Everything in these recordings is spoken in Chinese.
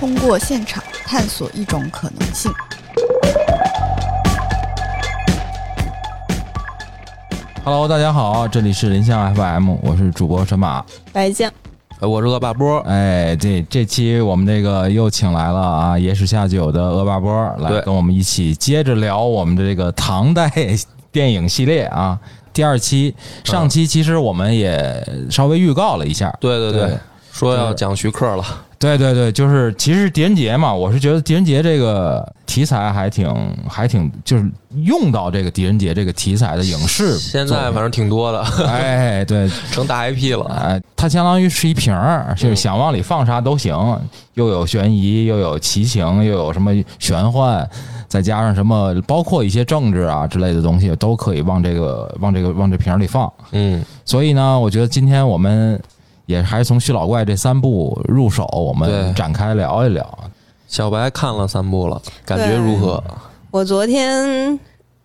通过现场探索一种可能性。Hello，大家好，这里是林香 FM，我是主播神马。白酱，哎，我是恶霸波，哎，这这期我们这个又请来了啊，野史下酒的恶霸波来跟我们一起接着聊我们的这个唐代 电影系列啊。第二期，上期其实我们也稍微预告了一下，对对对。说要讲徐克了，对对对，就是其实狄仁杰嘛，我是觉得狄仁杰这个题材还挺还挺，就是用到这个狄仁杰这个题材的影视，现在反正挺多的，哎对，成大 IP 了。哎，它相当于是一瓶儿，就是想往里放啥都行，又有悬疑，又有奇情，又有什么玄幻，再加上什么，包括一些政治啊之类的东西，都可以往这个往这个往这瓶儿里放。嗯，所以呢，我觉得今天我们也还是从徐老怪这三部入手，我们展开聊一聊。小白看了三部了，感觉如何？我昨天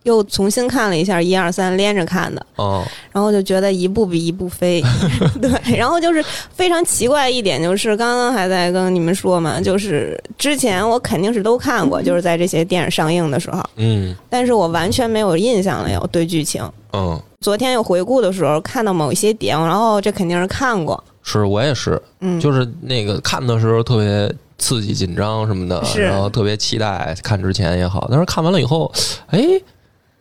又重新看了一下一二三连着看的，哦，然后就觉得一部比一部飞，对，然后就是非常奇怪一点，就是刚刚还在跟你们说嘛，就是之前我肯定是都看过，就是在这些电影上映的时候，嗯。但是我完全没有印象了，有对剧情。嗯，昨天又回顾的时候看到某一些点，然后这肯定是看过，是我也是，嗯，就是那个看的时候特别刺激、紧张什么的，然后特别期待看之前也好，但是看完了以后，哎，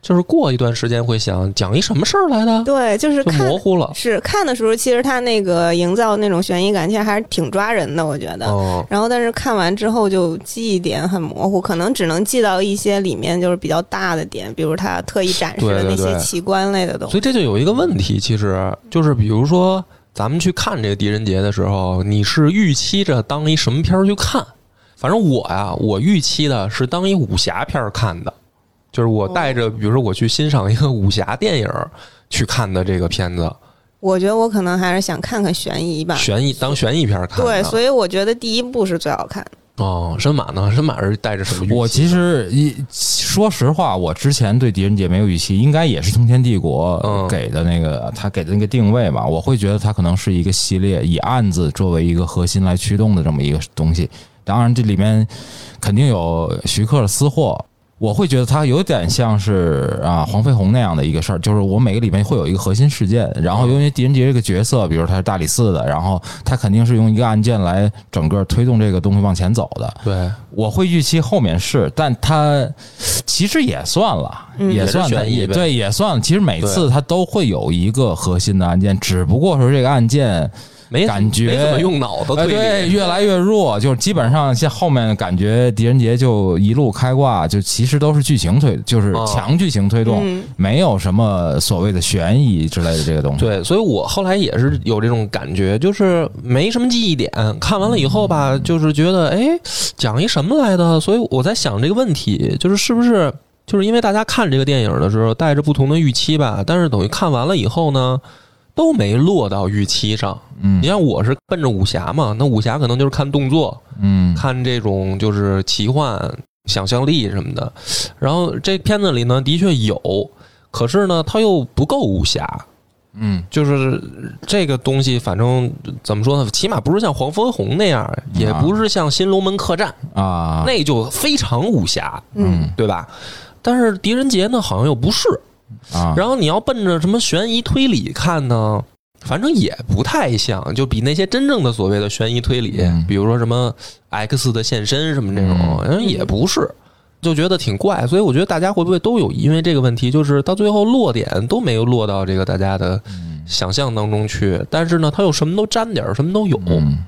就是过一段时间会想讲一什么事儿来的，对，就是模糊了。是看的时候，其实他那个营造那种悬疑感，其实还是挺抓人的，我觉得。哦，然后，但是看完之后就记忆点很模糊，可能只能记到一些里面就是比较大的点，比如他特意展示的那些奇观类的东西。所以这就有一个问题，其实就是比如说咱们去看这个狄仁杰的时候，你是预期着当一什么片儿去看？反正我呀，我预期的是当一武侠片儿看的，就是我带着，比如说我去欣赏一个武侠电影儿去看的这个片子，我觉得我可能还是想看看悬疑吧。悬疑当悬疑片儿看。对，所以我觉得第一部是最好看的。哦，神马呢？神马是带着什么？我其实一说实话，我之前对狄仁杰没有预期，应该也是通天帝国嗯给的那个、他给的那个定位吧。我会觉得它可能是一个系列，以案子作为一个核心来驱动的这么一个东西。当然，这里面肯定有徐克的私货。我会觉得它有点像是啊黄飞鸿那样的一个事儿，就是我每个里面会有一个核心事件，然后因为狄仁杰这个角色，比如他是大理寺的，然后他肯定是用一个案件来整个推动这个东西往前走的。对，我会预期后面是，但他其实也算了，嗯也算对，也算了。其实每次他都会有一个核心的案件，只不过说这个案件，没感觉没怎么用脑子呃，推理，对，越来越弱，就是基本上像后面感觉狄仁杰就一路开挂，就其实都是剧情推，就是哦强剧情推动，嗯，没有什么所谓的悬疑之类的这个东西。对，所以我后来也是有这种感觉，就是没什么记忆点。看完了以后吧，就是觉得，哎，讲一什么来的？所以我在想这个问题，就是是不是就是因为大家看这个电影的时候带着不同的预期吧，但是等于看完了以后呢，都没落到预期上。嗯你像我是奔着武侠嘛，那武侠可能就是看动作，嗯看这种就是奇幻、想象力什么的。然后这片子里呢，的确有，可是呢，它又不够武侠。嗯就是这个东西，反正怎么说呢？起码不是像黄飞鸿那样，也不是像《新龙门客栈》啊，那就非常武侠，嗯，对吧？但是狄仁杰呢，好像又不是。啊，然后你要奔着什么悬疑推理看呢，反正也不太像，就比那些真正的所谓的悬疑推理，嗯。比如说什么 X 的现身什么这种，嗯。也不是。就觉得挺怪，所以我觉得大家会不会都有因为这个问题，就是到最后落点都没有落到这个大家的想象当中去，但是呢，它又什么都沾点儿，什么都有。嗯，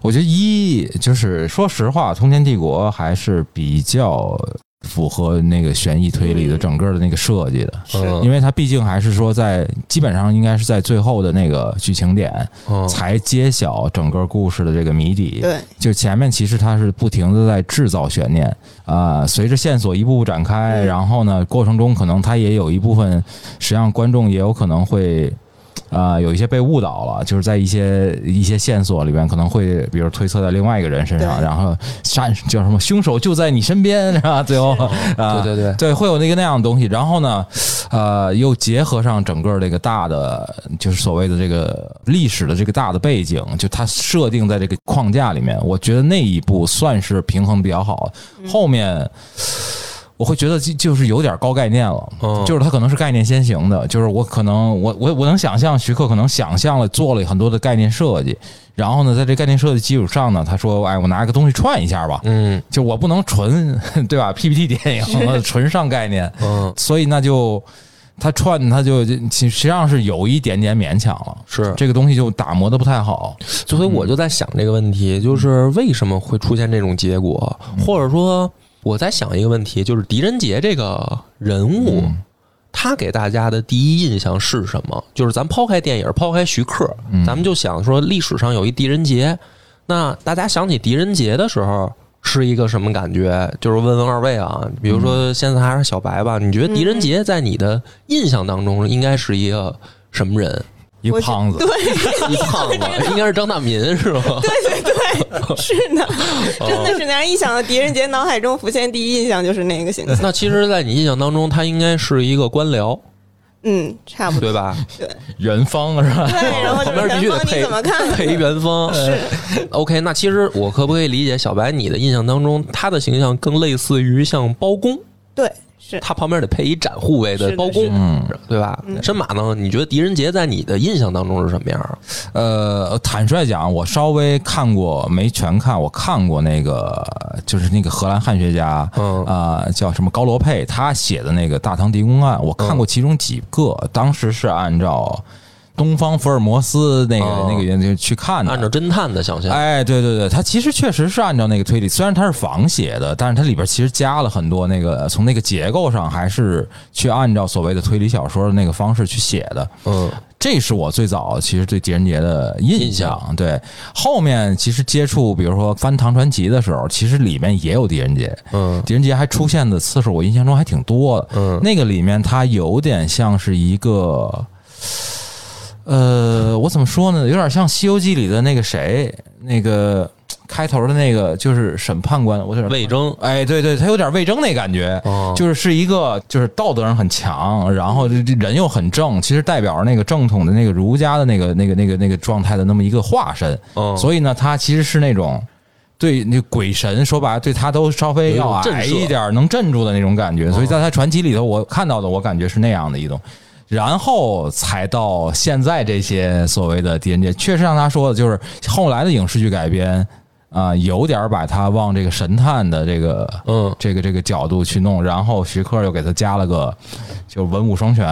我觉得一就是说实话，《通天帝国》还是比较符合那个悬疑推理的整个的那个设计的，是。因为它毕竟还是说在基本上应该是在最后的那个剧情点嗯。才揭晓整个故事的这个谜底。对，就前面其实它是不停的在制造悬念啊、随着线索一步步展开，嗯。然后呢，过程中可能它也有一部分，实际上观众也有可能会。啊、有一些被误导了，就是在一些一些线索里边，可能会比如推测在另外一个人身上，然后杀叫什么凶手就在你身边，是吧？最后 啊，对对对，对，会有那个那样的东西。然后呢，呃，又结合上整个这个大的，就是所谓的这个历史的这个大的背景，就它设定在这个框架里面，我觉得那一步算是平衡比较好。后面我会觉得就就是有点高概念了，嗯就是他可能是概念先行的，就是我可能我我我能想象徐克可能想象了做了很多的概念设计，然后呢，在这概念设计基础上呢，他说，哎，我拿个东西串一下吧，嗯。就我不能纯 对吧？PPT 电影 纯上概念，嗯，所以那就他串他就其实际上是有一点点勉强了，是。这个东西就打磨的不太好。所以我就在想这个问题，就是为什么会出现这种结果，或者说我在想一个问题，就是狄仁杰这个人物，嗯他给大家的第一印象是什么？就是咱抛开电影，抛开徐克，嗯咱们就想说历史上有一狄仁杰，那大家想起狄仁杰的时候。是一个什么感觉？就是问问二位啊，比如说现在还是小白吧，你觉得狄仁杰在你的印象当中应该是一个什么人？一胖子，对 一胖子，应该是张大民是吧？对对对，是呢，真的是那样。一想到狄仁杰，脑海中浮现第一印象就是那个形象。那其实，在你印象当中，他应该是一个官僚，嗯，差不多。对吧？元芳是吧？对，然后就旁边必须是元芳，你得配怎么看？配一元芳。是 OK，那其实我可不可以理解小白你的印象当中，他的形象更类似于像包公，对，是。他旁边得配一展护卫的包公对吧？真马呢？你觉得狄仁杰在你的印象当中是什么样儿？呃，坦率讲，我稍微看过，没全看，我看过那个，就是那个荷兰汉学家，嗯。啊、叫什么高罗佩，他写的那个《大唐狄公案》，我看过其中几个，当时是按照东方福尔摩斯那个、哦。那个原就去看的，按照侦探的想象，哎，对对对，它其实确实是按照那个推理，虽然它是仿写的，但是它里边其实加了很多那个从那个结构上还是去按照所谓的推理小说的那个方式去写的。嗯。这是我最早其实对狄仁杰的印印象。对，后面其实接触，比如说翻《唐传奇》的时候，其实里面也有狄仁杰，嗯。狄仁杰还出现的次数，我印象中还挺多的。嗯。那个里面它有点像是一个，呃，我怎么说呢？有点像《西游记》里的那个谁，那个开头的那个就是审判官，我有点魏征哎，对对，他有点魏征那感觉。哦就是是一个，就是道德上很强，然后人又很正，其实代表着那个正统的那个儒家的那个那个那个那个状态的那么一个化身。嗯所以呢，他其实是那种对那鬼神说白了，对他都稍微要矮一点，能镇住的那种感觉。所以在他传奇里头，我看到的，我感觉是那样的一种。然后才到现在这些所谓的狄仁杰，确实像他说的，就是后来的影视剧改编啊、有点把他往这个神探的这个嗯。这个这个角度去弄，然后徐克又给他加了个就文武双全，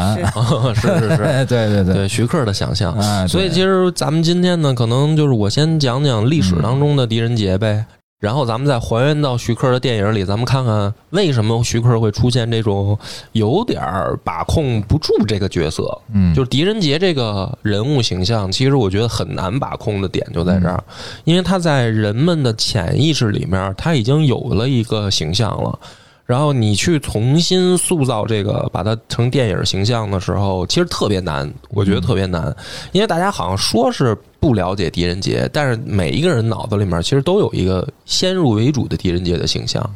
是。是是。对对对。对徐克的想象，哎所以其实咱们今天呢，可能就是我先讲讲历史当中的狄仁杰呗，然后咱们再还原到徐克的电影里，咱们看看为什么徐克会出现这种有点儿把控不住这个角色。嗯，就是狄仁杰这个人物形象，其实我觉得很难把控的点就在这儿，因为他在人们的潜意识里面，他已经有了一个形象了。然后你去重新塑造这个，把它成电影形象的时候，其实特别难，我觉得特别难，因为大家好像说是不了解狄仁杰，但是每一个人脑子里面其实都有一个先入为主的狄仁杰的形象。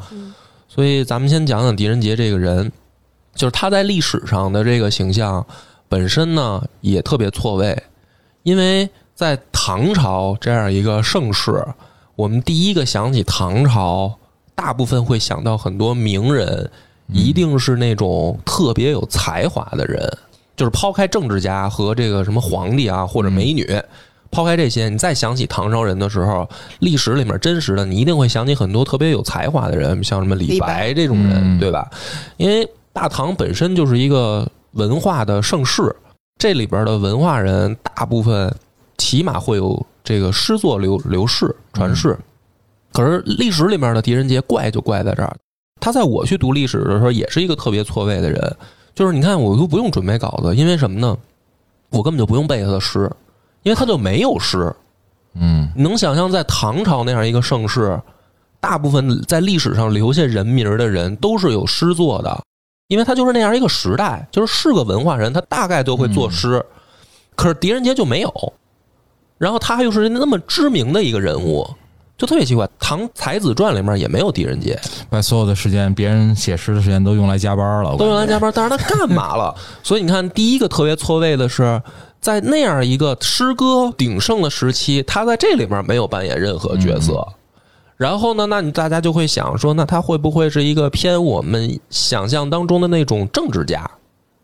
所以咱们先讲讲狄仁杰这个人，就是他在历史上的这个形象本身呢也特别错位，因为在唐朝这样一个盛世，我们第一个想起唐朝，大部分会想到很多名人，一定是那种特别有才华的人，就是抛开政治家和这个什么皇帝啊或者美女。抛开这些，你再想起唐朝人的时候，历史里面真实的，你一定会想起很多特别有才华的人，像什么李白这种人，嗯对吧？因为大唐本身就是一个文化的盛世，这里边的文化人大部分起码会有这个诗作流流逝传世。可是历史里面的狄仁杰怪就怪在这儿，他在我去读历史的时候也是一个特别错位的人，就是你看我都不用准备稿子，因为什么呢？我根本就不用背他的诗，因为他就没有诗。嗯你能想象在唐朝那样一个盛世，大部分在历史上留下人名儿的人都是有诗作的，因为他就是那样一个时代，就是是个文化人，他大概都会作诗。可是狄仁杰就没有，然后他又是那么知名的一个人物，就特别奇怪。《唐才子传》里面也没有狄仁杰，把所有的时间，别人写诗的时间都用来加班了，都用来加班，但是他干嘛了？所以你看，第一个特别错位的是，在那样一个诗歌鼎盛的时期，他在这里面没有扮演任何角色。然后呢，那你大家就会想说，那他会不会是一个偏我们想象当中的那种政治家？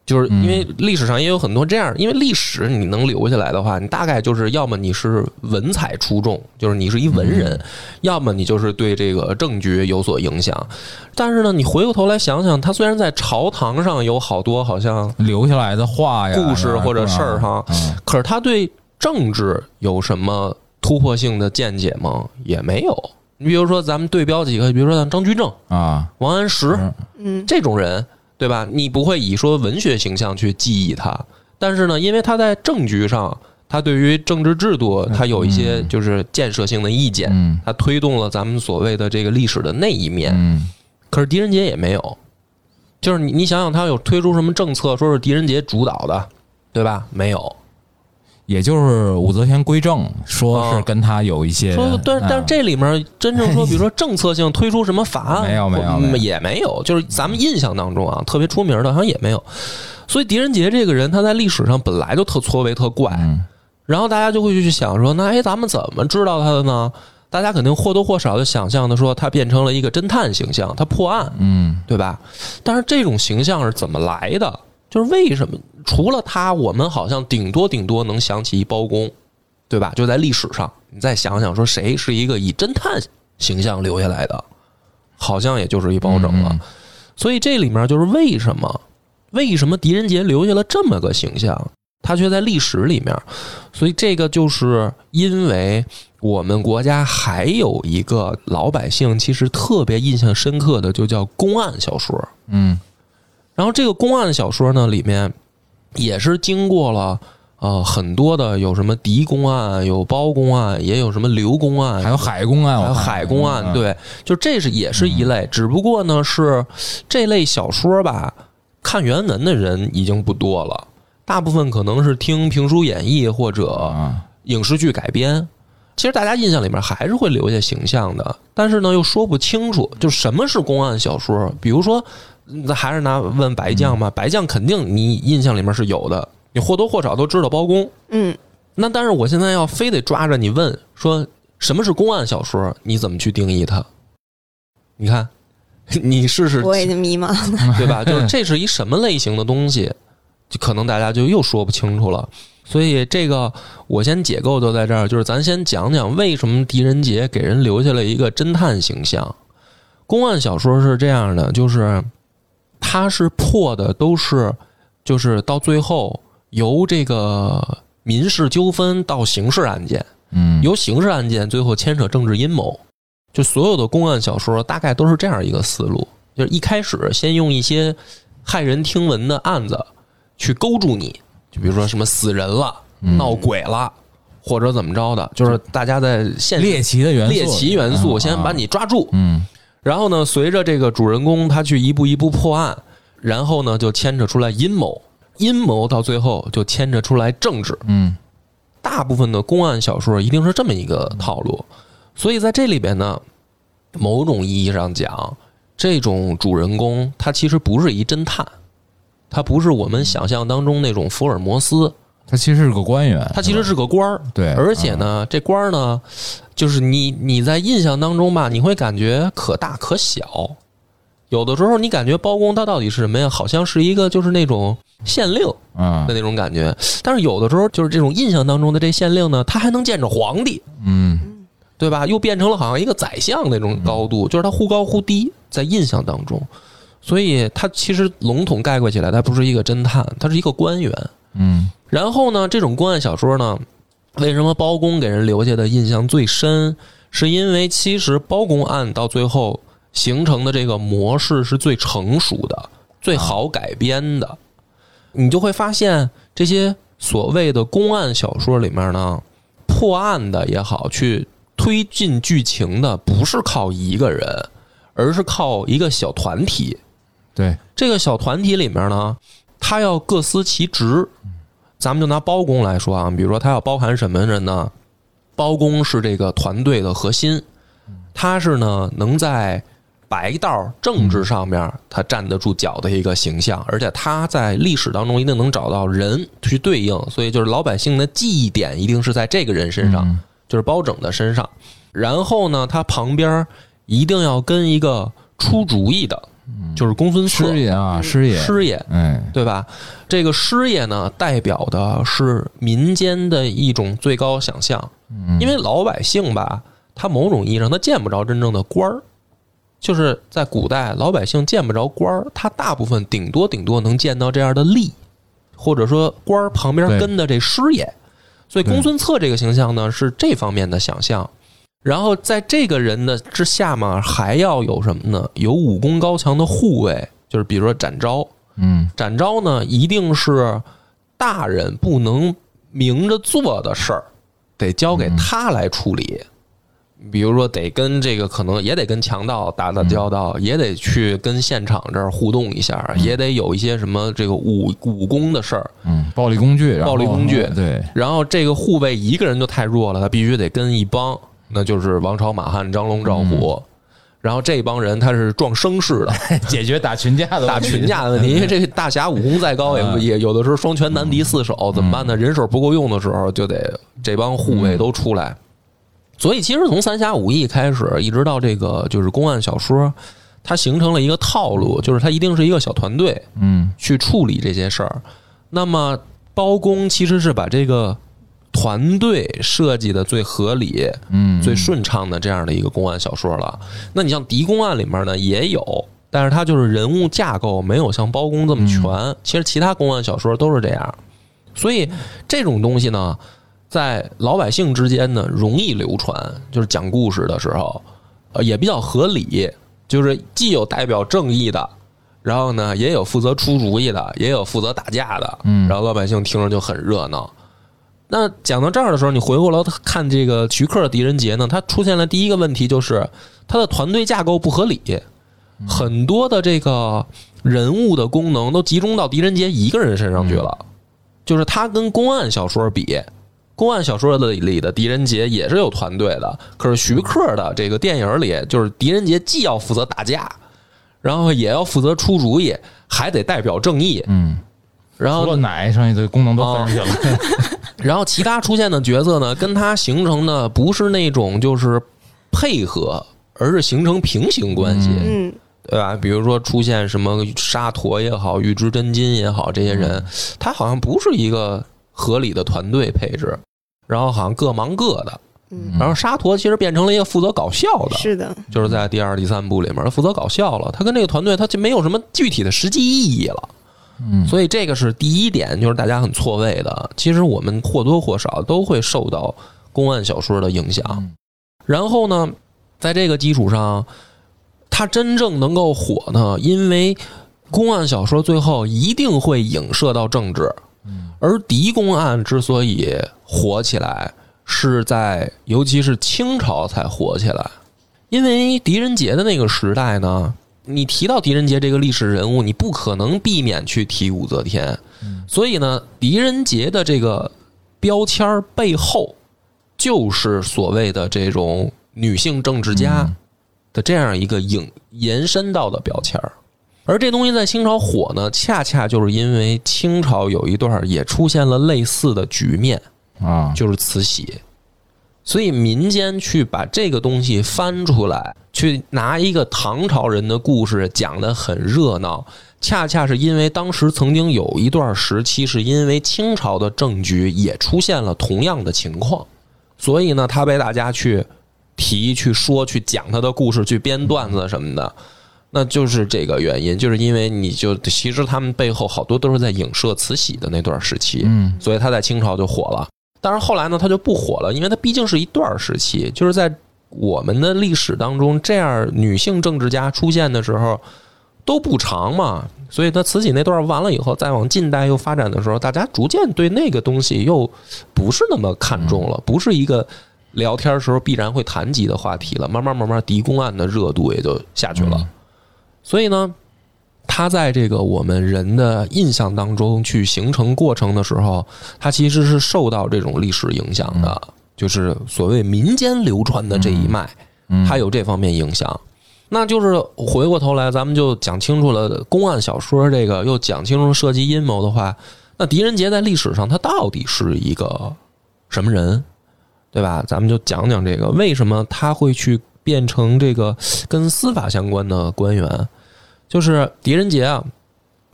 就是因为历史上也有很多这样，因为历史你能留下来的话，你大概就是要么你是文采出众，就是你是一文人，要么你就是对这个政局有所影响。但是呢，你回过头来想想，他虽然在朝堂上有好多好像留下来的话呀、故事或者事儿哈，嗯可是他对政治有什么突破性的见解吗？也没有。你比如说，咱们对标几个，比如说像张居正、啊，王安石嗯嗯这种人，对吧？你不会以说文学形象去记忆他，但是呢，因为他在政局上，他对于政治制度，他有一些就是建设性的意见，嗯他推动了咱们所谓的这个历史的那一面。嗯可是狄仁杰也没有，就是你你想想，他有推出什么政策，说是狄仁杰主导的，对吧？没有。也就是武则天归正，说啊是跟他有一些，说，但但这里面真正说，比如说 政策性推出什么法案，没有没有也没有，就是咱们印象当中啊，特别出名的，好像也没有。所以狄仁杰这个人，他在历史上本来就特错位、特怪，嗯然后大家就会去想说，那哎，咱们怎么知道他的呢？大家肯定或多或少的想象的说，他变成了一个侦探形象，他破案，嗯对吧？但是这种形象是怎么来的？就是为什么除了他，我们好像顶多顶多能想起一包公，对吧？就在历史上，你再想想，说谁是一个以侦探形象留下来的，好像也就是一包拯了。嗯所以这里面就是为什么，为什么狄仁杰留下了这么个形象，他却在历史里面？所以这个就是因为我们国家还有一个老百姓其实特别印象深刻的，就叫公案小说。嗯然后这个公案小说呢，里面也是经过了呃很多的，有什么狄公案，有包公案，也有什么刘公案，还有海公案，还有海公案，嗯对，就这是也是一类，只不过呢是这类小说吧，看原文的人已经不多了，大部分可能是听评书演绎或者啊，影视剧改编。其实大家印象里面还是会留下形象的，但是呢又说不清楚，就什么是公案小说。比如说，那还是拿问白将嘛，白将肯定你印象里面是有的，你或多或少都知道包公。嗯，那但是我现在要非得抓着你问说什么是公案小说，你怎么去定义它？你看，你试试，我已经迷茫了。对吧？就是这是一什么类型的东西，就可能大家就又说不清楚了。所以这个我先解构就在这儿，就是咱先讲讲为什么狄仁杰给人留下了一个侦探形象。公案小说是这样的，就是他是破的都是，就是到最后由这个民事纠纷到刑事案件，嗯，由刑事案件最后牵扯政治阴谋，就所有的公案小说大概都是这样一个思路，就是一开始先用一些骇人听闻的案子去勾住你，就比如说什么死人了、嗯。闹鬼了，或者怎么着的，就是大家在现猎奇的元素，猎奇元素嗯先把，你抓住，嗯然后呢，随着这个主人公他去一步一步破案，然后呢就牵扯出来阴谋，阴谋到最后就牵扯出来政治，嗯。大部分的公案小说一定是这么一个套路，所以在这里边呢，某种意义上讲，这种主人公他其实不是一侦探，他不是我们想象当中那种福尔摩斯，他其实是个官员，他其实是个官儿，对，而且呢，这官儿呢，就是你你在印象当中吧，你会感觉可大可小。有的时候你感觉包公他到底是什么呀？好像是一个就是那种县令嗯的那种感觉，但是有的时候就是这种印象当中的这县令呢，他还能见着皇帝，嗯。对吧？又变成了好像一个宰相那种高度，就是他忽高忽低，在印象当中，所以他其实笼统概括起来，他不是一个侦探，他是一个官员。嗯然后呢，这种公案小说呢，为什么包公给人留下的印象最深？是因为其实包公案到最后形成的这个模式是最成熟的、最好改编的。你就会发现，这些所谓的公案小说里面呢，破案的也好，去推进剧情的，不是靠一个人，而是靠一个小团体。对，这个小团体里面呢，他要各司其职。咱们就拿包公来说啊，比如说他要包含什么人呢？包公是这个团队的核心，他是呢能在白道政治上面他站得住脚的一个形象，而且他在历史当中一定能找到人去对应，所以就是老百姓的记忆点一定是在这个人身上，嗯就是包拯的身上。然后呢，他旁边一定要跟一个出主意的，就是公孙策师爷啊，师爷，师爷，哎，对吧？这个师爷呢，代表的是民间的一种最高想象，嗯。因为老百姓吧，他某种意义上他见不着真正的官儿，就是在古代老百姓见不着官儿，他大部分顶多顶多能见到这样的吏，或者说官儿旁边跟的这师爷，所以公孙策这个形象呢是这方面的想象。然后在这个人的之下嘛，还要有什么呢？有武功高强的护卫，就是比如说展昭，嗯。展昭呢，一定是大人不能明着做的事儿，得交给他来处理。比如说，得跟这个可能也得跟强盗打打交道，也得去跟现场这儿互动一下，也得有一些什么这个武武功的事儿。嗯，暴力工具，暴力工具。对，然后这个护卫一个人就太弱了，他必须得跟一帮，那就是王朝、马汉、张龙、赵虎。然后这帮人他是壮声势的，解决打群架的打群架的问题，因为这个大侠武功再高，也嗯也有的时候双拳难敌四手，怎么办呢？人手不够用的时候，就得这帮护卫都出来。所以，其实从三侠五义开始，一直到这个就是公案小说，它形成了一个套路，就是它一定是一个小团队嗯去处理这些事儿。那么，包公其实是把这个团队设计的最合理、嗯，最顺畅的这样的一个公案小说了。那你像狄公案里面呢也有，但是它就是人物架构没有像包公这么全。其实其他公案小说都是这样，所以这种东西呢，在老百姓之间呢容易流传，就是讲故事的时候，呃也比较合理，就是既有代表正义的。然后呢，也有负责出主意的，也有负责打架的，嗯然后老百姓听着就很热闹。那讲到这儿的时候，你回过头看这个徐克的狄仁杰呢，他出现了第一个问题就是他的团队架构不合理，很多的这个人物的功能都集中到狄仁杰一个人身上去了，就是他跟公案小说比。公案小说的里的狄仁杰也是有团队的，可是徐克的这个电影里，就是狄仁杰既要负责打架，然后也要负责出主意，还得代表正义。嗯，然后除了奶，剩下的功能都分上去了。然后其他出现的角色呢，跟他形成的不是那种就是配合，而是形成平行关系，嗯，对吧？比如说出现什么沙陀也好，玉之真金也好，这些人，他好像不是一个合理的团队配置，然后好像各忙各的。嗯然后沙陀其实变成了一个负责搞笑的，是的，就是在第二、第三部里面，他负责搞笑了。他跟这个团队，他就没有什么具体的实际意义了。嗯，所以这个是第一点，就是大家很错位的。其实我们或多或少都会受到公案小说的影响。嗯然后呢，在这个基础上，它真正能够火呢，因为公案小说最后一定会影射到政治。而狄公案之所以火起来，是在尤其是清朝才火起来，因为狄仁杰的那个时代呢，你提到狄仁杰这个历史人物，你不可能避免去提武则天，所以呢，狄仁杰的这个标签儿背后，就是所谓的这种女性政治家的这样一个影延伸到的标签儿。而这东西在清朝火呢，恰恰就是因为清朝有一段也出现了类似的局面，啊，就是慈禧。所以民间去把这个东西翻出来，去拿一个唐朝人的故事讲得很热闹，恰恰是因为当时曾经有一段时期，是因为清朝的政局也出现了同样的情况，所以呢，他被大家去提、去说、去讲他的故事、去编段子什么的。那就是这个原因，就是因为你就其实他们背后好多都是在影射慈禧的那段时期，嗯所以他在清朝就火了。但是后来呢，它就不火了，因为它毕竟是一段时期，就是在我们的历史当中，这样女性政治家出现的时候都不长嘛，所以他慈禧那段完了以后，再往近代又发展的时候，大家逐渐对那个东西又不是那么看重了，不是一个聊天时候必然会谈及的话题了。慢慢慢慢，狄公案的热度也就下去了。所以呢，它在这个我们人的印象当中去形成过程的时候，它其实是受到这种历史影响的，就是所谓民间流传的这一脉，嗯它有这方面影响。那就是回过头来，咱们就讲清楚了公案小说这个，又讲清楚涉及阴谋的话，那狄仁杰在历史上他到底是一个什么人，对吧？咱们就讲讲这个，为什么他会去变成这个跟司法相关的官员？就是狄仁杰啊，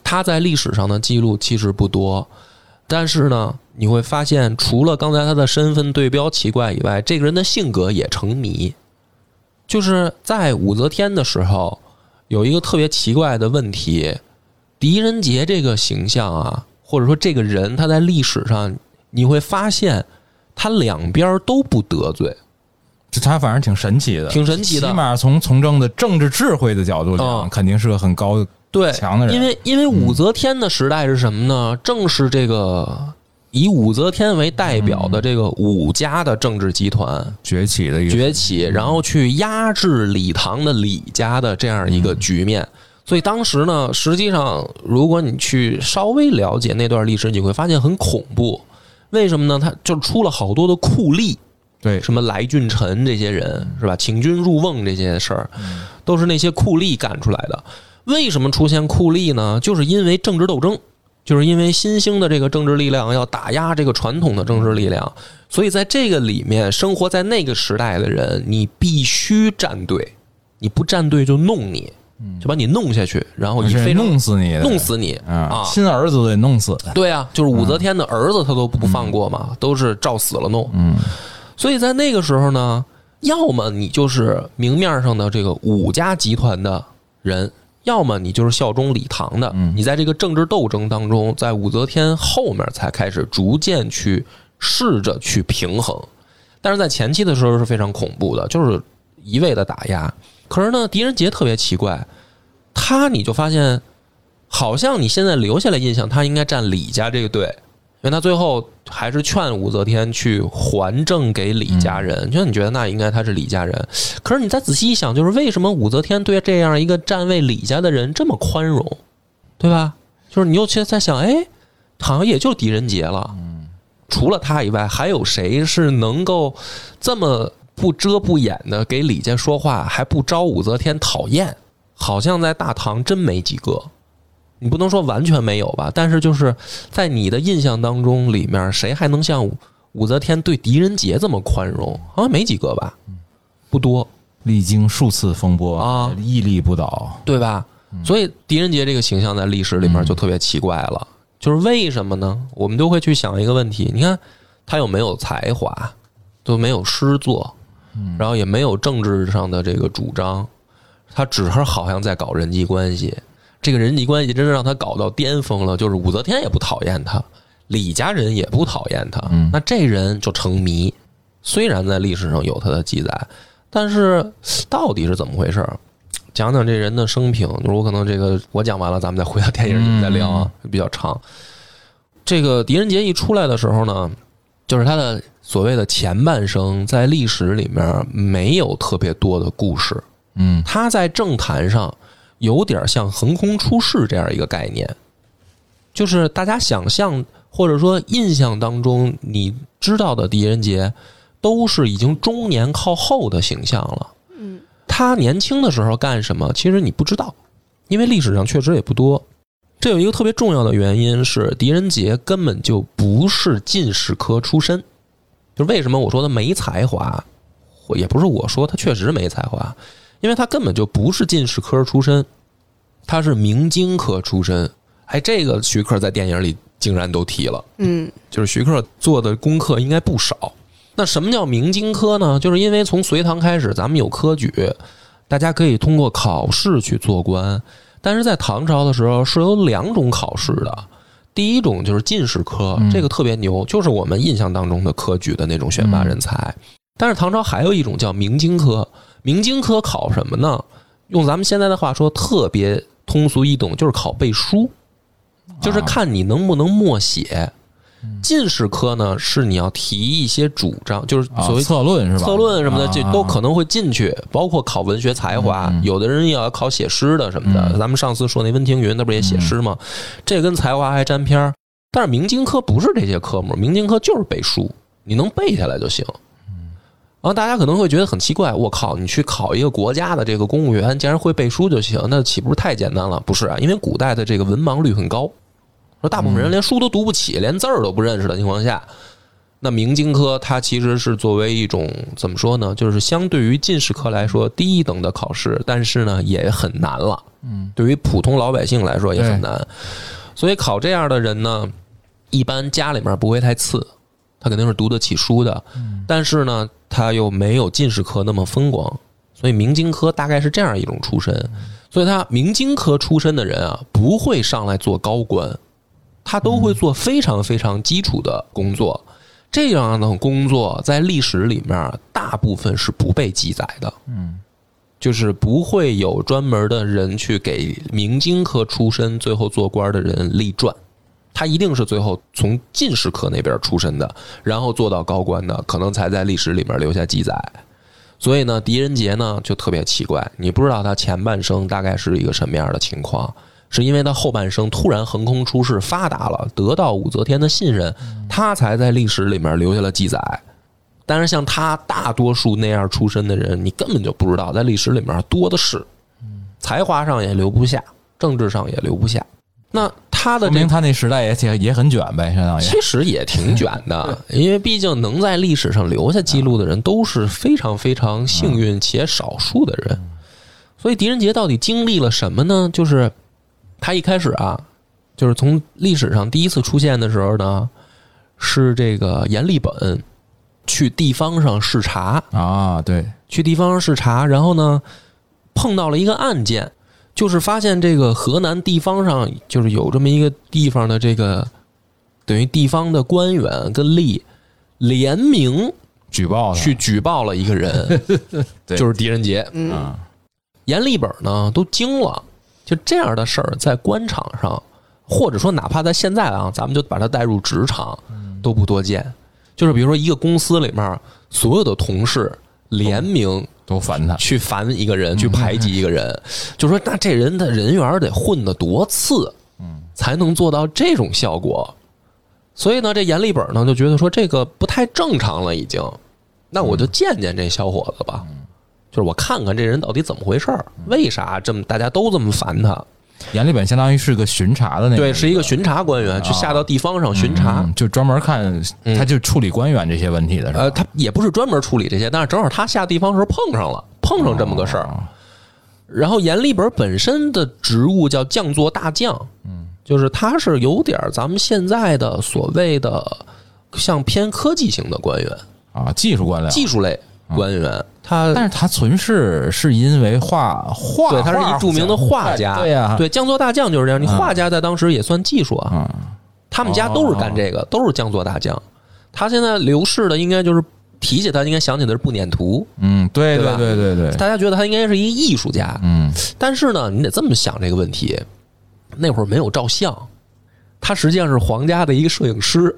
他在历史上的记录其实不多，但是呢，你会发现，除了刚才他的身份对标奇怪以外，这个人的性格也成谜。就是在武则天的时候，有一个特别奇怪的问题：狄仁杰这个形象啊，或者说这个人，他在历史上你会发现，他两边都不得罪，他反正挺神奇的，挺神奇的起码从从政的政治智慧的角度讲，嗯肯定是个很高对，强的人。因为因为武则天的时代是什么呢？正是这个以武则天为代表的这个武家的政治集团崛起的一个崛起，然后去压制李唐的李家的这样一个局面。所以当时呢，实际上如果你去稍微了解那段历史，你会发现很恐怖。为什么呢？他就出了好多的酷吏，对什么来俊臣这些人是吧？请君入瓮这些事儿，都是那些酷吏干出来的。为什么出现酷吏呢？就是因为政治斗争，就是因为新兴的这个政治力量要打压这个传统的政治力量，所以在这个里面，生活在那个时代的人，你必须站队，你不站队就弄你，就把你弄下去，然后以是非常弄死你，弄死你啊啊！亲儿子都得弄死。对啊，就是武则天的儿子，他都不放过嘛，都是照死了弄。嗯，所以在那个时候呢，要么你就是明面上的这个武家集团的人，要么你就是效忠李唐的。嗯你在这个政治斗争当中，在武则天后面才开始逐渐去试着去平衡，但是在前期的时候是非常恐怖的，就是一味的打压。可是呢，狄仁杰特别奇怪，他你就发现，好像你现在留下来印象，他应该站李家这个队，因为他最后还是劝武则天去还政给李家人，就你觉得那应该他是李家人。可是你再仔细一想，就是为什么武则天对这样一个站位李家的人这么宽容，对吧？就是你又去在想，哎，好像也就狄仁杰了，除了他以外，还有谁是能够这么不遮不掩的给李家说话，还不招武则天讨厌？好像在大唐真没几个。你不能说完全没有吧，但是就是在你的印象当中，里面谁还能像武武则天对狄仁杰这么宽容？好像没几个吧，不多，历经数次风波啊屹立不倒。对吧？所以狄仁杰这个形象在历史里面就特别奇怪了，就是为什么呢？我们都会去想一个问题：你看他有没有才华，都没有诗作，然后也没有政治上的这个主张，他只是好像在搞人际关系。这个人际关系真是让他搞到巅峰了，就是武则天也不讨厌他，李家人也不讨厌他，嗯那这人就成谜。虽然在历史上有他的记载，但是到底是怎么回事儿？讲讲这人的生平，就是我可能这个我讲完了，咱们再回到电影里面再聊啊，比较长。这个狄仁杰一出来的时候呢，就是他的所谓的前半生，在历史里面没有特别多的故事。嗯他在政坛上有点像横空出世这样一个概念，就是大家想象或者说印象当中你知道的狄仁杰，都是已经中年靠后的形象了。嗯，他年轻的时候干什么，其实你不知道，因为历史上确实也不多。这有一个特别重要的原因是，狄仁杰根本就不是进士科出身。就为什么我说他没才华，也不是我说他确实没才华，因为他根本就不是进士科出身，他是明经科出身。哎，这个徐克在电影里竟然都提了。嗯就是徐克做的功课应该不少。那什么叫明经科呢？就是因为从隋唐开始，咱们有科举，大家可以通过考试去做官。但是在唐朝的时候是有两种考试的，第一种就是进士科，嗯这个特别牛，就是我们印象当中的科举的那种选拔人才。但是唐朝还有一种叫明经科，明经科考什么呢？用咱们现在的话说，特别通俗易懂，就是考背书，就是看你能不能默写。进士科呢，是你要提一些主张，就是啊所谓策论是吧？策论什么的，这啊都可能会进去，包括考文学才华。有的人也要考写诗的什么的。嗯咱们上次说那温庭筠，那不是也写诗吗？这跟才华还沾边儿。但是明经科不是这些科目，明经科就是背书，你能背下来就行。然后大家可能会觉得很奇怪，我靠，你去考一个国家的这个公务员，竟然会背书就行，那岂不是太简单了？不是啊，因为古代的这个文盲率很高，说大部分人连书都读不起，连字儿都不认识的情况下，那明经科它其实是作为一种怎么说呢？就是相对于进士科来说低一等的考试，但是呢也很难了。嗯，对于普通老百姓来说也很难，所以考这样的人呢，一般家里面不会太次，他肯定是读得起书的。但是呢，他又没有进士科那么风光，所以明经科大概是这样一种出身。所以他明经科出身的人啊，不会上来做高官，他都会做非常非常基础的工作。这样的工作在历史里面大部分是不被记载的，嗯，就是不会有专门的人去给明经科出身最后做官的人立传，他一定是最后从进士科那边出身的，然后做到高官的，可能才在历史里面留下记载。所以呢，狄仁杰呢就特别奇怪，你不知道他前半生大概是一个什么样的情况。是因为他后半生突然横空出世，发达了，得到武则天的信任，他才在历史里面留下了记载。但是像他大多数那样出身的人，你根本就不知道，在历史里面多的是，才华上也留不下，政治上也留不下。那他的这说明他那时代也挺也很卷呗，相当于。其实也挺卷的，因为毕竟能在历史上留下记录的人都是非常非常幸运且少数的人。所以狄仁杰到底经历了什么呢？就是他一开始啊，就是从历史上第一次出现的时候呢，是这个阎立本去地方上视察，啊，对，去地方上视察，然后呢碰到了一个案件，就是发现这个河南地方上就是有这么一个地方的这个等于地方的官员跟吏联名举报他去举报了一个人，就是狄仁杰。嗯，啊，阎立本呢都惊了，就这样的事儿在官场上，或者说哪怕在现在啊，咱们就把它带入职场，都不多见。就是比如说一个公司里面所有的同事联名都烦他，去烦一个人，去排挤一个人，就说那这人的人缘得混得多次，嗯，才能做到这种效果。所以呢，这阎立本呢就觉得说这个不太正常了，已经。那我就见见这小伙子吧，就是我看看这人到底怎么回事儿，为啥这么大家都这么烦他？阎立本相当于是个巡查的那个，对，是一个巡查官员，去下到地方上巡查。嗯就专门看，嗯。他就处理官员这些问题的，是吧？呃，他也不是专门处理这些，但是正好他下地方时候碰上了，碰上这么个事儿。哦。然后阎立本本身的职务叫将作大将，嗯，就是他是有点儿咱们现在的所谓的像偏科技型的官员，啊，技术官僚，技术类官员。他但是他存世是因为画画，对他是一著名的画家，对呀，对将作大将就是这样。你画家在当时也算技术啊，嗯，他们家都是干这个，都是江作大将。他现在流逝的应该就是提起他，应该想起的是不辇图。嗯，对对吧对对对对，大家觉得他应该是一个艺术家，嗯，但是呢，你得这么想这个问题，那会儿没有照相，他实际上是皇家的一个摄影师，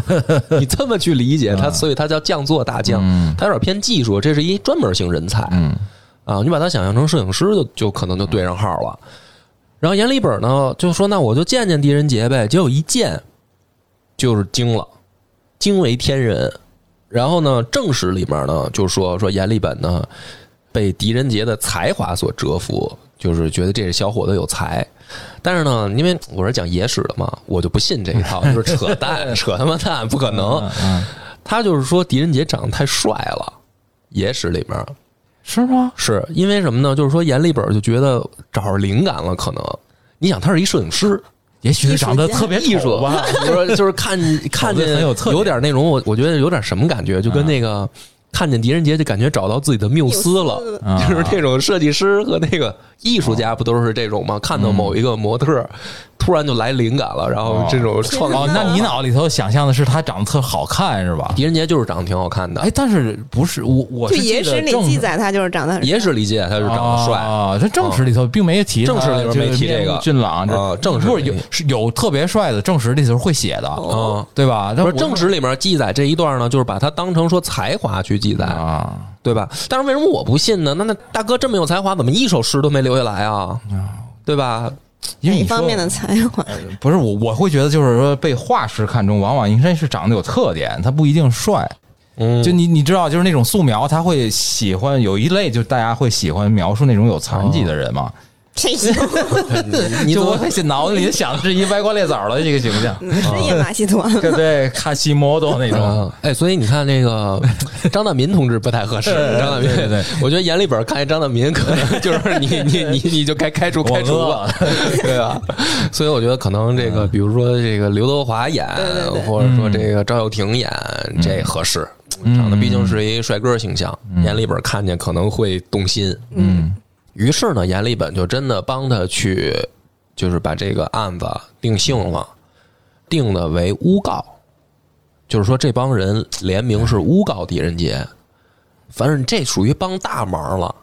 你这么去理解他，所以他叫匠作大将，嗯他有点偏技术，这是一专门型人才嗯啊，你把他想象成摄影师就就可能就对上号了。然后阎立本呢就说：“那我就见见狄仁杰呗。”结果一见就是惊了，惊为天人。然后呢，正史里面呢就说说阎立本呢被狄仁杰的才华所折服，就是觉得这小伙子有才。但是呢，因为我是讲野史的嘛，我就不信这一套，就是扯淡，扯他妈淡，不可能。嗯，他就是说狄仁杰长得太帅了，野史里面是吗？是因为什么呢？就是说阎立本就觉得找着灵感了，可能你想他是一摄影师，也许长得特别艺术丑吧，比如 说就是看看见很有特点有点那种我我觉得有点什么感觉，就跟那个。看见狄仁杰就感觉找到自己的缪斯了，啊。就是这种设计师和那个艺术家不都是这种吗？看到某一个模特，突然就来灵感了，然后这种创哦，那你脑里头想象的是他长得特好看是吧？狄仁杰就是长得挺好看的。哎，，但是不是我我就是野史里正记载他就是长得很野史里记载他是长得帅，啊，这正史里头并没提他，正史里边没提这个。俊朗，这啊正史里不是有是有特别帅的，正史里头会写的，嗯，对吧？不是正史里面记载这一段呢，就是把他当成说才华去记载，啊，对吧？但是为什么我不信呢？那那大哥这么有才华，怎么一首诗都没留下来啊？对吧？因为你说哪方面的才华？不是我，我会觉得就是说被画师看中，往往应该是长得有特点，他不一定帅。嗯，就你你知道，就是那种素描，他会喜欢有一类，就是大家会喜欢描述那种有残疾的人嘛。这行你就我怎么会脑子里想的是一歪瓜裂枣的这个形象，是野马戏团。对对，卡西莫多那种。啊，哎，所以你看那个 张大民同志不太合适。张大民，对我觉得眼里边看见张大民，可能 就是你你你你就该开除开除我了，对吧？所以我觉得可能这个，比如说这个刘德华演，或者说这个赵又廷演，这合适。长得毕竟是一帅哥形象，眼里边看见可能会动心。嗯于是呢，阎立本就真的帮他去，就是把这个案子定性了，定的为诬告，就是说这帮人联名是诬告狄仁杰，反正这属于帮大忙了，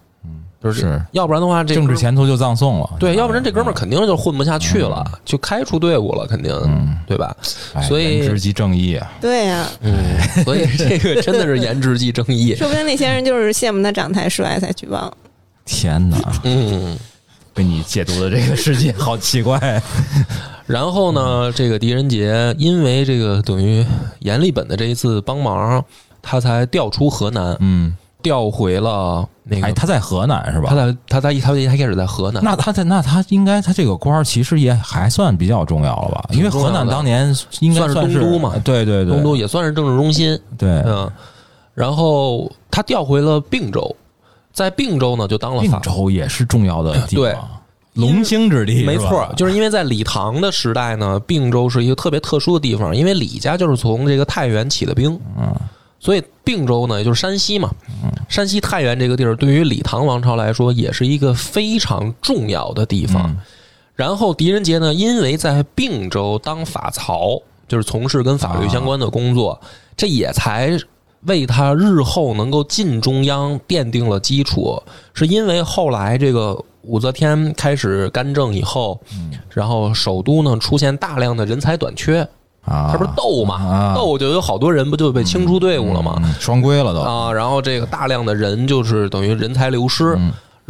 就是是要不然的话，这政治前途就葬送了。对，要不然这哥们儿肯定就混不下去了，就开除队伍了，肯定，对吧？哎所以颜值即正义啊。对呀、嗯，所以这个真的是颜值即正义，说不定那些人就是羡慕他长太帅才举报。天哪，嗯。被你解读的这个世界 好奇怪。然后呢，这个狄仁杰因为这个等于阎立本的这一次帮忙，他才调出河南，嗯，调回了那个。哎，他在河南是吧？他在他在他一开始在河南，那他在那他应该他这个官儿其实也还算比较重要了吧？因为河南当年应该算是算东都嘛对对对，东都也算是政治中心，对嗯。然后他调回了并州，在并州呢就当了并法，州也是重要的地对。方，龙兴之地，没错，就是因为在李唐的时代呢，并州是一个特别特殊的地方，因为李家就是从这个太原起的兵，嗯，所以并州呢，也就是山西嘛，山西太原这个地儿，对于李唐王朝来说，也是一个非常重要的地方。嗯。然后狄仁杰呢，因为在并州当法曹，就是从事跟法律相关的工作，这也才为他日后能够进中央奠定了基础。是因为后来这个武则天开始干政以后，然后首都呢出现大量的人才短缺，啊，他不是斗嘛，啊斗就有好多人不就被清出队伍了吗？嗯双规了都，啊，然后这个大量的人就是等于人才流失，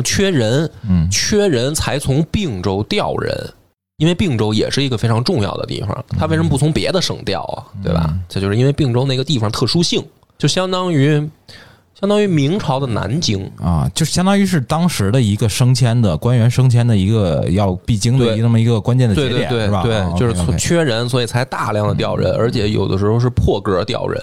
缺人，嗯缺人才从并州调人，因为并州也是一个非常重要的地方，他为什么不从别的省调啊？对吧？这就是因为并州那个地方特殊性，就相当于相当于明朝的南京，啊，就相当于是当时的一个升迁的官员升迁的一个要必经的对。一那么一个关键的节点，对对对是吧？对啊，就是缺人，所以才大量的调人，而且有的时候是破格调人，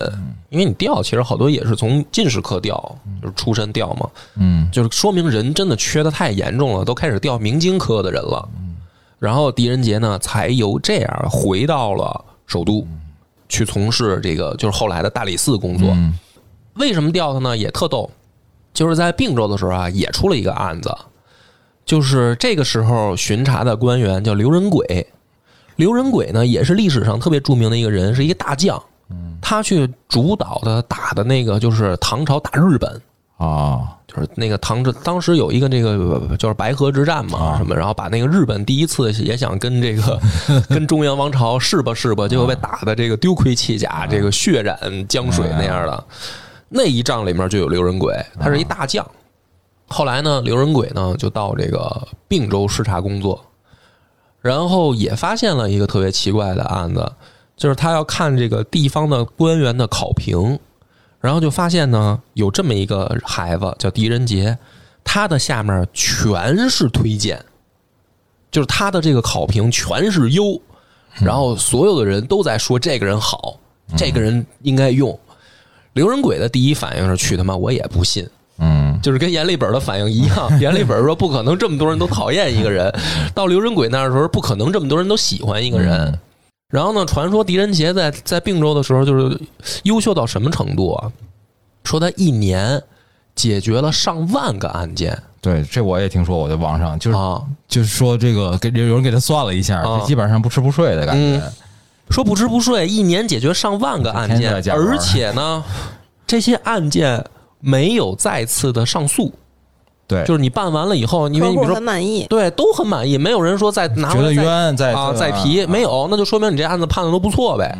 因为你调其实好多也是从进士科调，就是出身调嘛，嗯。就是说明人真的缺的太严重了，都开始调明经科的人了。然后狄仁杰呢，才由这样回到了首都，去从事这个就是后来的大理寺工作。嗯为什么调他呢？也特逗，就是在并州的时候啊，也出了一个案子，就是这个时候巡查的官员叫刘仁轨，刘仁轨呢也是历史上特别著名的一个人，是一个大将，他去主导的打的那个就是唐朝打日本。啊，就是那个唐朝当时有一个这个就是白河之战嘛，啊。什么，然后把那个日本第一次也想跟这个 跟中原王朝试吧试吧，结果被打的这个丢盔弃甲，这个血染江水那样的。那一仗里面就有刘仁轨，他是一大将。后来呢，刘仁轨呢就到这个并州视察工作，然后也发现了一个特别奇怪的案子，就是他要看这个地方的官员的考评，然后就发现呢，有这么一个孩子叫狄仁杰，他的下面全是推荐，就是他的这个考评全是优，然后所有的人都在说这个人好，这个人应该用。刘仁轨的第一反应是去他妈我也不信，嗯就是跟阎立本的反应一样。阎立本说不可能这么多人都讨厌一个人，到刘仁轨那儿的时候不可能这么多人都喜欢一个人。然后呢，传说狄仁杰在在并州的时候就是优秀到什么程度啊？说他一年解决了上万个案件。对，这我也听说，我在网上就是啊，就是说这个给有人给他算了一下，基本上不吃不睡的感觉。说不吃不睡，一年解决上万个案件而且呢，这些案件没有再次的上诉，对，就是你办完了以后，你比如说很满意，对都很满意，没有人说再拿觉得回来再冤再啊再提，没有，那就说明你这案子判的都不错呗。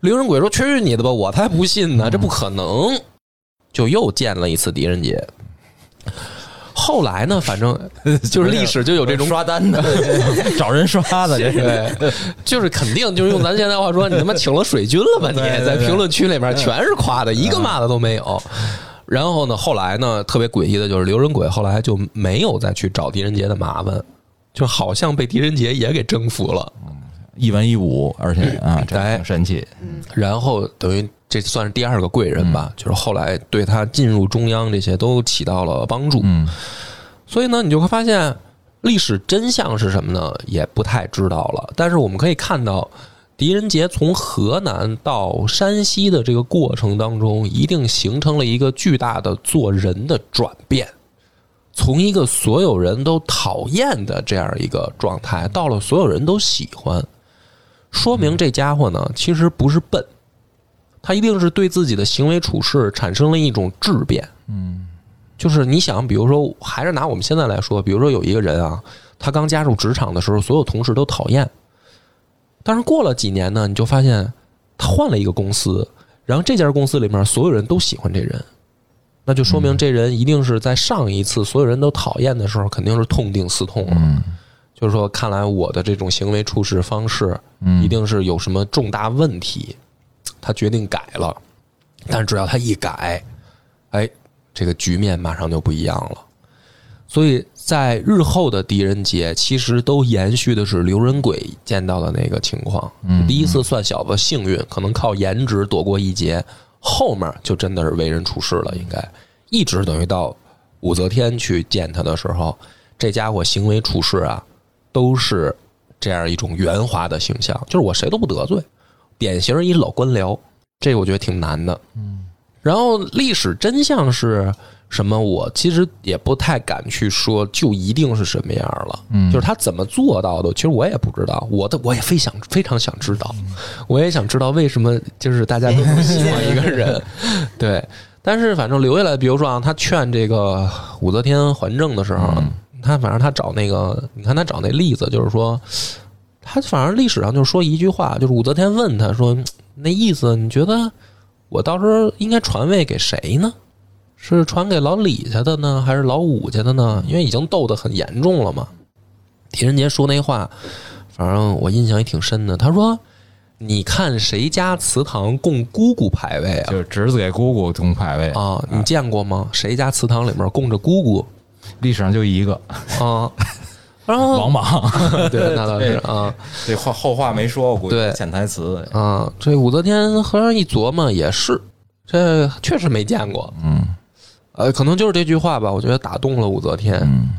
刘仁轨说：“去你的吧，我才不信呢，这不可能。”就又见了一次狄仁杰。后来呢，反正 就是历史就有这种刷单的，找人刷的，这是对，就是肯定就是用咱现在话说，你他妈请了水军了吧？你在评论区里面全是夸的，一个骂的都没有。然后呢，后来呢，特别诡异的就是刘仁轨后来就没有再去找狄仁杰的麻烦，就好像被狄仁杰也给征服了。一文一武，而且啊，这哎挺神奇。然后等于这算是第二个贵人吧，就是后来对他进入中央这些都起到了帮助。嗯所以呢，你就会发现历史真相是什么呢？也不太知道了。但是我们可以看到，狄仁杰从河南到山西的这个过程当中，一定形成了一个巨大的做人的转变，从一个所有人都讨厌的这样一个状态，到了所有人都喜欢，说明这家伙呢，其实不是笨，他一定是对自己的行为处事产生了一种质变。嗯。就是你想，比如说，还是拿我们现在来说，比如说有一个人啊，他刚加入职场的时候，所有同事都讨厌，但是过了几年呢，你就发现他换了一个公司，然后这家公司里面所有人都喜欢这人，那就说明这人一定是在上一次所有人都讨厌的时候，肯定是痛定思痛了。嗯就是说，看来我的这种行为处事方式嗯，一定是有什么重大问题，他决定改了。但是只要他一改，哎，这个局面马上就不一样了。所以在日后的狄仁杰，其实都延续的是刘仁轨见到的那个情况。嗯第一次算小子幸运，可能靠颜值躲过一劫，后面就真的是为人处事了。应该一直等于到武则天去见他的时候，这家伙行为处事啊，都是这样一种圆滑的形象，就是我谁都不得罪，典型一老官僚。这个我觉得挺难的。嗯，然后历史真相是什么？我其实也不太敢去说，就一定是什么样了。嗯就是他怎么做到的，其实我也不知道。我的我也非想非常想知道，我也想知道为什么就是大家都不喜欢一个人。对，但是反正留下来，比如说啊，他劝这个武则天还政的时候，他反正他找那个，你看他找那例子，就是说。他反正历史上就说一句话，就是武则天问他说：“那意思你觉得我到时候应该传位给谁呢？是传给老李家的呢，还是老武家的呢？因为已经斗得很严重了嘛。”狄仁杰说那话，反正我印象也挺深的。他说：“你看谁家祠堂供姑姑牌位啊？就是侄子给姑姑供牌位，啊，你见过吗？谁家祠堂里面供着姑姑历史上就一个啊？然后 王莽，对，那倒是啊。”这话后话没说，我估计对潜台词。啊，这武则天和尚一琢磨也是，这确实没见过。嗯呃，可能就是这句话吧，我觉得打动了武则天。嗯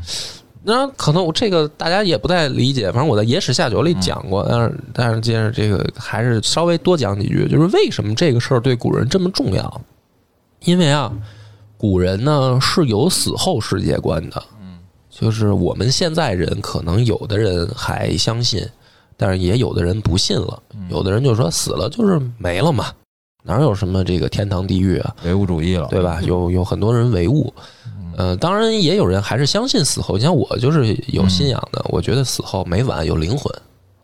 那可能我这个大家也不太理解，反正我在《野史下酒》里讲过，但是但是接着这个还是稍微多讲几句，就是为什么这个事儿对古人这么重要？因为啊，古人呢是有死后世界观的，嗯，就是我们现在人可能有的人还相信，但是也有的人不信了，有的人就说死了就是没了嘛，哪有什么这个天堂地狱啊？唯物主义了，对吧？有有很多人唯物，呃，当然也有人还是相信死后。你像我就是有信仰的，我觉得死后每晚，有灵魂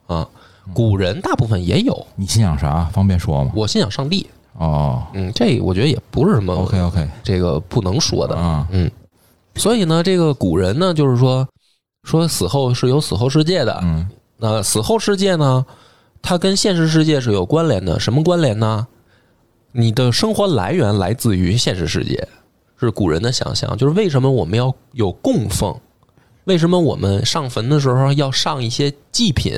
啊。古人大部分也有，你信仰啥？方便说吗？我信仰上帝，哦嗯，这我觉得也不是什么，OK OK，这个不能说的，啊，嗯。所以呢，这个古人呢，就是说说死后是有死后世界的，嗯那死后世界呢，它跟现实世界是有关联的。什么关联呢？你的生活来源来自于现实世界，是古人的想象。就是为什么我们要有供奉？为什么我们上坟的时候要上一些祭品，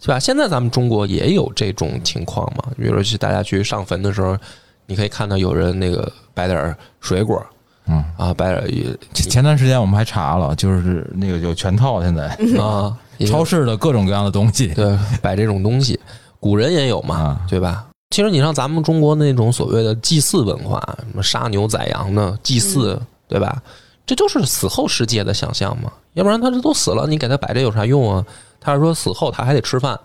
对吧？现在咱们中国也有这种情况嘛。比如说去大家去上坟的时候，你可以看到有人那个摆点儿水果嗯。啊，摆点儿前前段时间我们还查了，就是那个有全套，现 在啊，超市的各种各样的东西。对，摆这种东西，古人也有嘛，啊对吧？其实你像咱们中国那种所谓的祭祀文化，什么杀牛宰羊的祭祀，对吧？这就是死后世界的想象嘛。要不然他这都死了，你给他摆这有啥用啊？他是说死后他还得吃饭，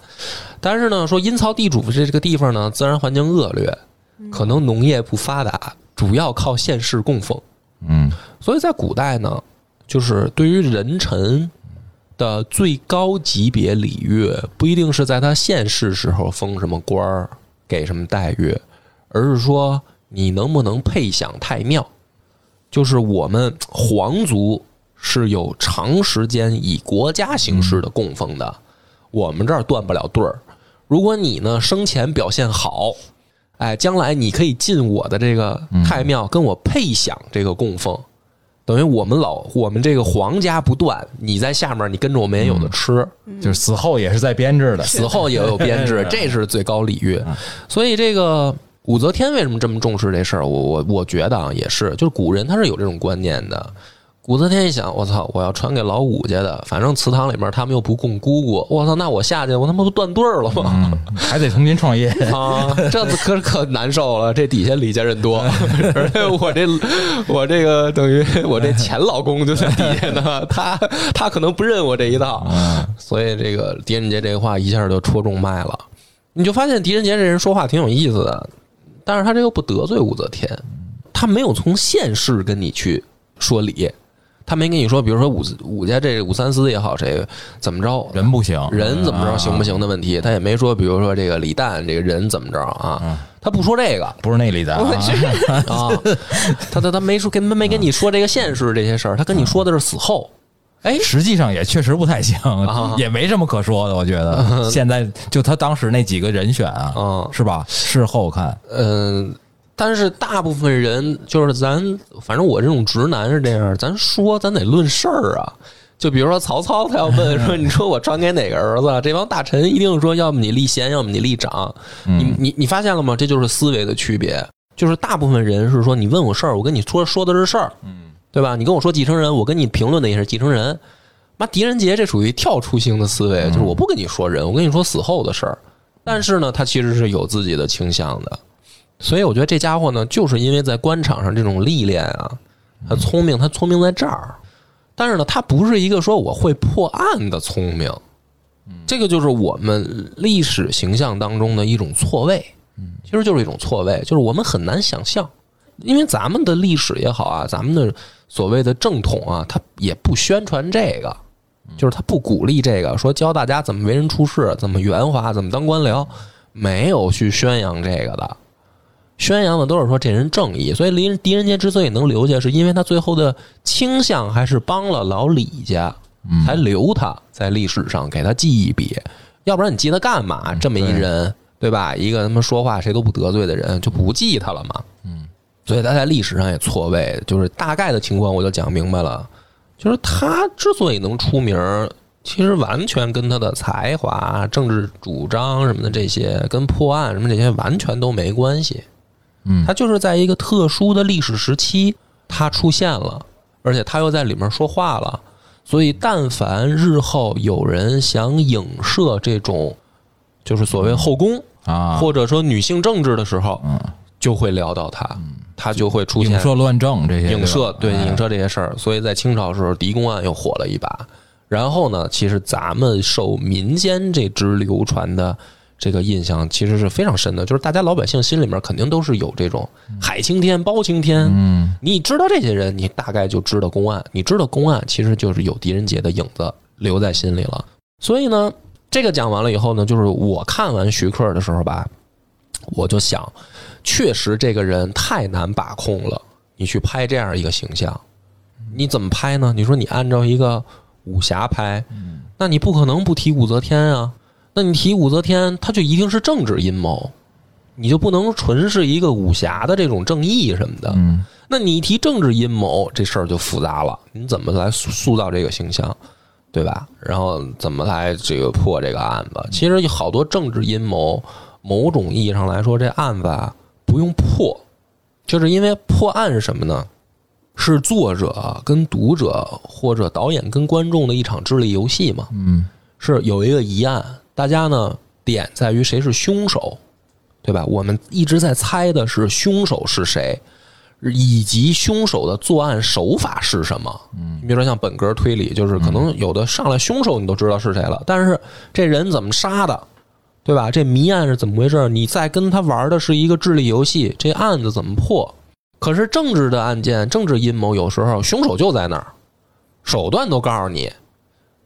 但是呢，说阴曹地主这这个地方呢，自然环境恶劣，可能农业不发达，主要靠现世供奉。嗯所以在古代呢，就是对于人臣的最高级别礼乐，不一定是在他现世时候封什么官儿、给什么待遇，而是说你能不能配享太庙。就是我们皇族是有长时间以国家形式的供奉的，我们这儿断不了对儿。如果你呢生前表现好，哎，将来你可以进我的这个太庙，跟我配享这个供奉，等于我们老我们这个皇家不断，你在下面你跟着我们也有的吃。就是死后也是在编制的，死后也有编制，这是最高礼遇。所以这个武则天为什么这么重视这事儿？我我我觉得啊，也是，就是古人他是有这种观念的。武则天一想，我操，我要传给老武家的，反正祠堂里面他们又不供姑姑，我操，那我下去我他妈不断对儿了吗？嗯，还得重新创业。啊，这可可难受了。这底下李家人多，而且我这我这个等于我这前老公就在底下呢，他他可能不认我这一套，所以这个狄仁杰这个话一下就戳中脉了。你就发现狄仁杰这人说话挺有意思的，但是他这又不得罪武则天，他没有从现世跟你去说理。他没跟你说，比如说武武家这武三思也好，谁怎么着人不行，人怎么着行不行的问题，他也没说，比如说这个李诞这个人怎么着啊，他不说这个，不是那李诞啊，啊，他他他没说跟没跟你说这个现实这些事儿，他跟你说的是死后，哎，实际上也确实不太行啊，也没什么可说的，我觉得。现在就他当时那几个人选啊，嗯。是吧？事后看，嗯。但是大部分人就是咱，反正我这种直男是这样，咱说咱得论事儿啊。就比如说曹操，他要问说，你说我传给哪个儿子？这帮大臣一定说，要么你立贤，要么你立长。你你你发现了吗？这就是思维的区别。就是大部分人是说，你问我事儿，我跟你说说的是事儿，嗯，对吧？你跟我说继承人，我跟你评论的也是继承人。妈，狄仁杰这属于跳出型的思维，就是我不跟你说人，我跟你说死后的事儿。但是呢，他其实是有自己的倾向的。所以我觉得这家伙呢，就是因为在官场上这种历练啊，他聪明，他聪明在这儿。但是呢，他不是一个说我会破案的聪明，这个就是我们历史形象当中的一种错位。其实就是一种错位，就是我们很难想象，因为咱们的历史也好啊，咱们的所谓的正统啊，他也不宣传这个，就是他不鼓励这个，说教大家怎么为人处事，怎么圆滑，怎么当官僚，没有去宣扬这个的。宣扬的都是说这人正义，所以狄狄仁杰之所以能留下，是因为他最后的倾向还是帮了老李家，才留他在历史上给他记一笔。要不然你记他干嘛？这么一人，对吧？一个他妈说话谁都不得罪的人，就不记他了嘛。嗯，所以他在历史上也错位，就是大概的情况我就讲明白了。就是他之所以能出名，其实完全跟他的才华、政治主张什么的这些，跟破案什么这些完全都没关系。嗯。他就是在一个特殊的历史时期，他出现了，而且他又在里面说话了，所以但凡日后有人想影射这种，就是所谓后宫啊，或者说女性政治的时候，嗯，就会聊到他，他就会出现影射乱政这些影射对影射这些事儿，所以在清朝时候，狄公案又火了一把。然后呢，其实咱们受民间这支流传的这个印象其实是非常深的，就是大家老百姓心里面肯定都是有这种海青天、包青天。嗯你知道这些人，你大概就知道公案，你知道公案其实就是有狄仁杰的影子留在心里了。所以呢，这个讲完了以后呢，就是我看完徐克的时候吧，我就想，确实这个人太难把控了。你去拍这样一个形象，你怎么拍呢？你说你按照一个武侠拍，那你不可能不提武则天啊。那你提武则天，他就一定是政治阴谋，你就不能纯是一个武侠的这种正义什么的。嗯那你一提政治阴谋，这事儿就复杂了。你怎么来塑塑造这个形象，对吧？然后怎么来这个破这个案子？其实有好多政治阴谋，某种意义上来说，这案子啊不用破，就是因为破案是什么呢？是作者跟读者或者导演跟观众的一场智力游戏嘛。嗯是有一个疑案，大家呢点在于谁是凶手，对吧？我们一直在猜的是凶手是谁，以及凶手的作案手法是什么。嗯，你比如说像本格推理，就是可能有的上来凶手你都知道是谁了，但是这人怎么杀的，对吧？这谜案是怎么回事？你在跟他玩的是一个智力游戏，这案子怎么破？可是政治的案件、政治阴谋，有时候凶手就在那儿，手段都告诉你，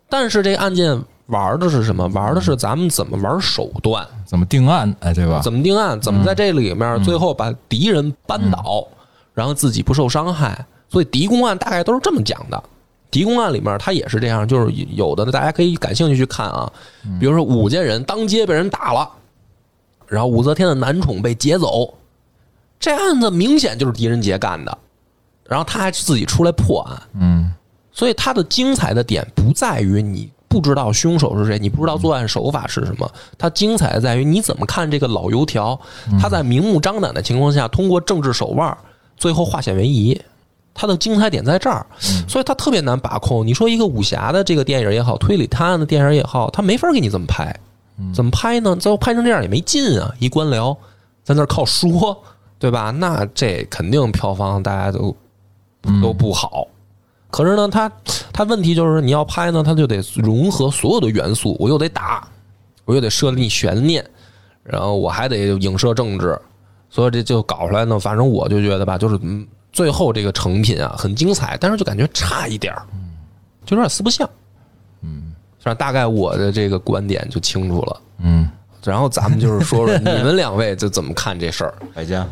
但是这案件玩的是什么？玩的是咱们怎么玩手段，怎么定案？哎，对吧？怎么定案，怎么在这里面最后把敌人扳倒，然后自己不受伤害。所以狄公案大概都是这么讲的。狄公案里面他也是这样，就是有的大家可以感兴趣去看啊，比如说武家人当街被人打了，然后武则天的男宠被劫走，这案子明显就是狄仁杰干的，然后他还自己出来破案，嗯所以他的精彩的点不在于你不知道凶手是谁，你不知道作案手法是什么，它精彩的在于你怎么看这个老油条，他在明目张胆的情况下，通过政治手腕，最后化险为夷。它的精彩点在这儿，所以它特别难把控。你说一个武侠的这个电影也好，推理探案的电影也好，它没法给你这么拍，怎么拍呢？最后拍成这样也没劲啊！一官僚在那儿靠说，对吧？那这肯定票房大家都都不好。可是呢，它它问题就是你要拍呢，它就得融合所有的元素，我又得打，我又得设立悬念，然后我还得影射政治，所以这就搞出来呢。反正我就觉得吧，就是嗯，最后这个成品啊很精彩，但是就感觉差一点儿，就有点四不像。嗯，反正大概我的这个观点就清楚了。嗯，然后咱们就是说说 你们两位就怎么看这事儿？百家，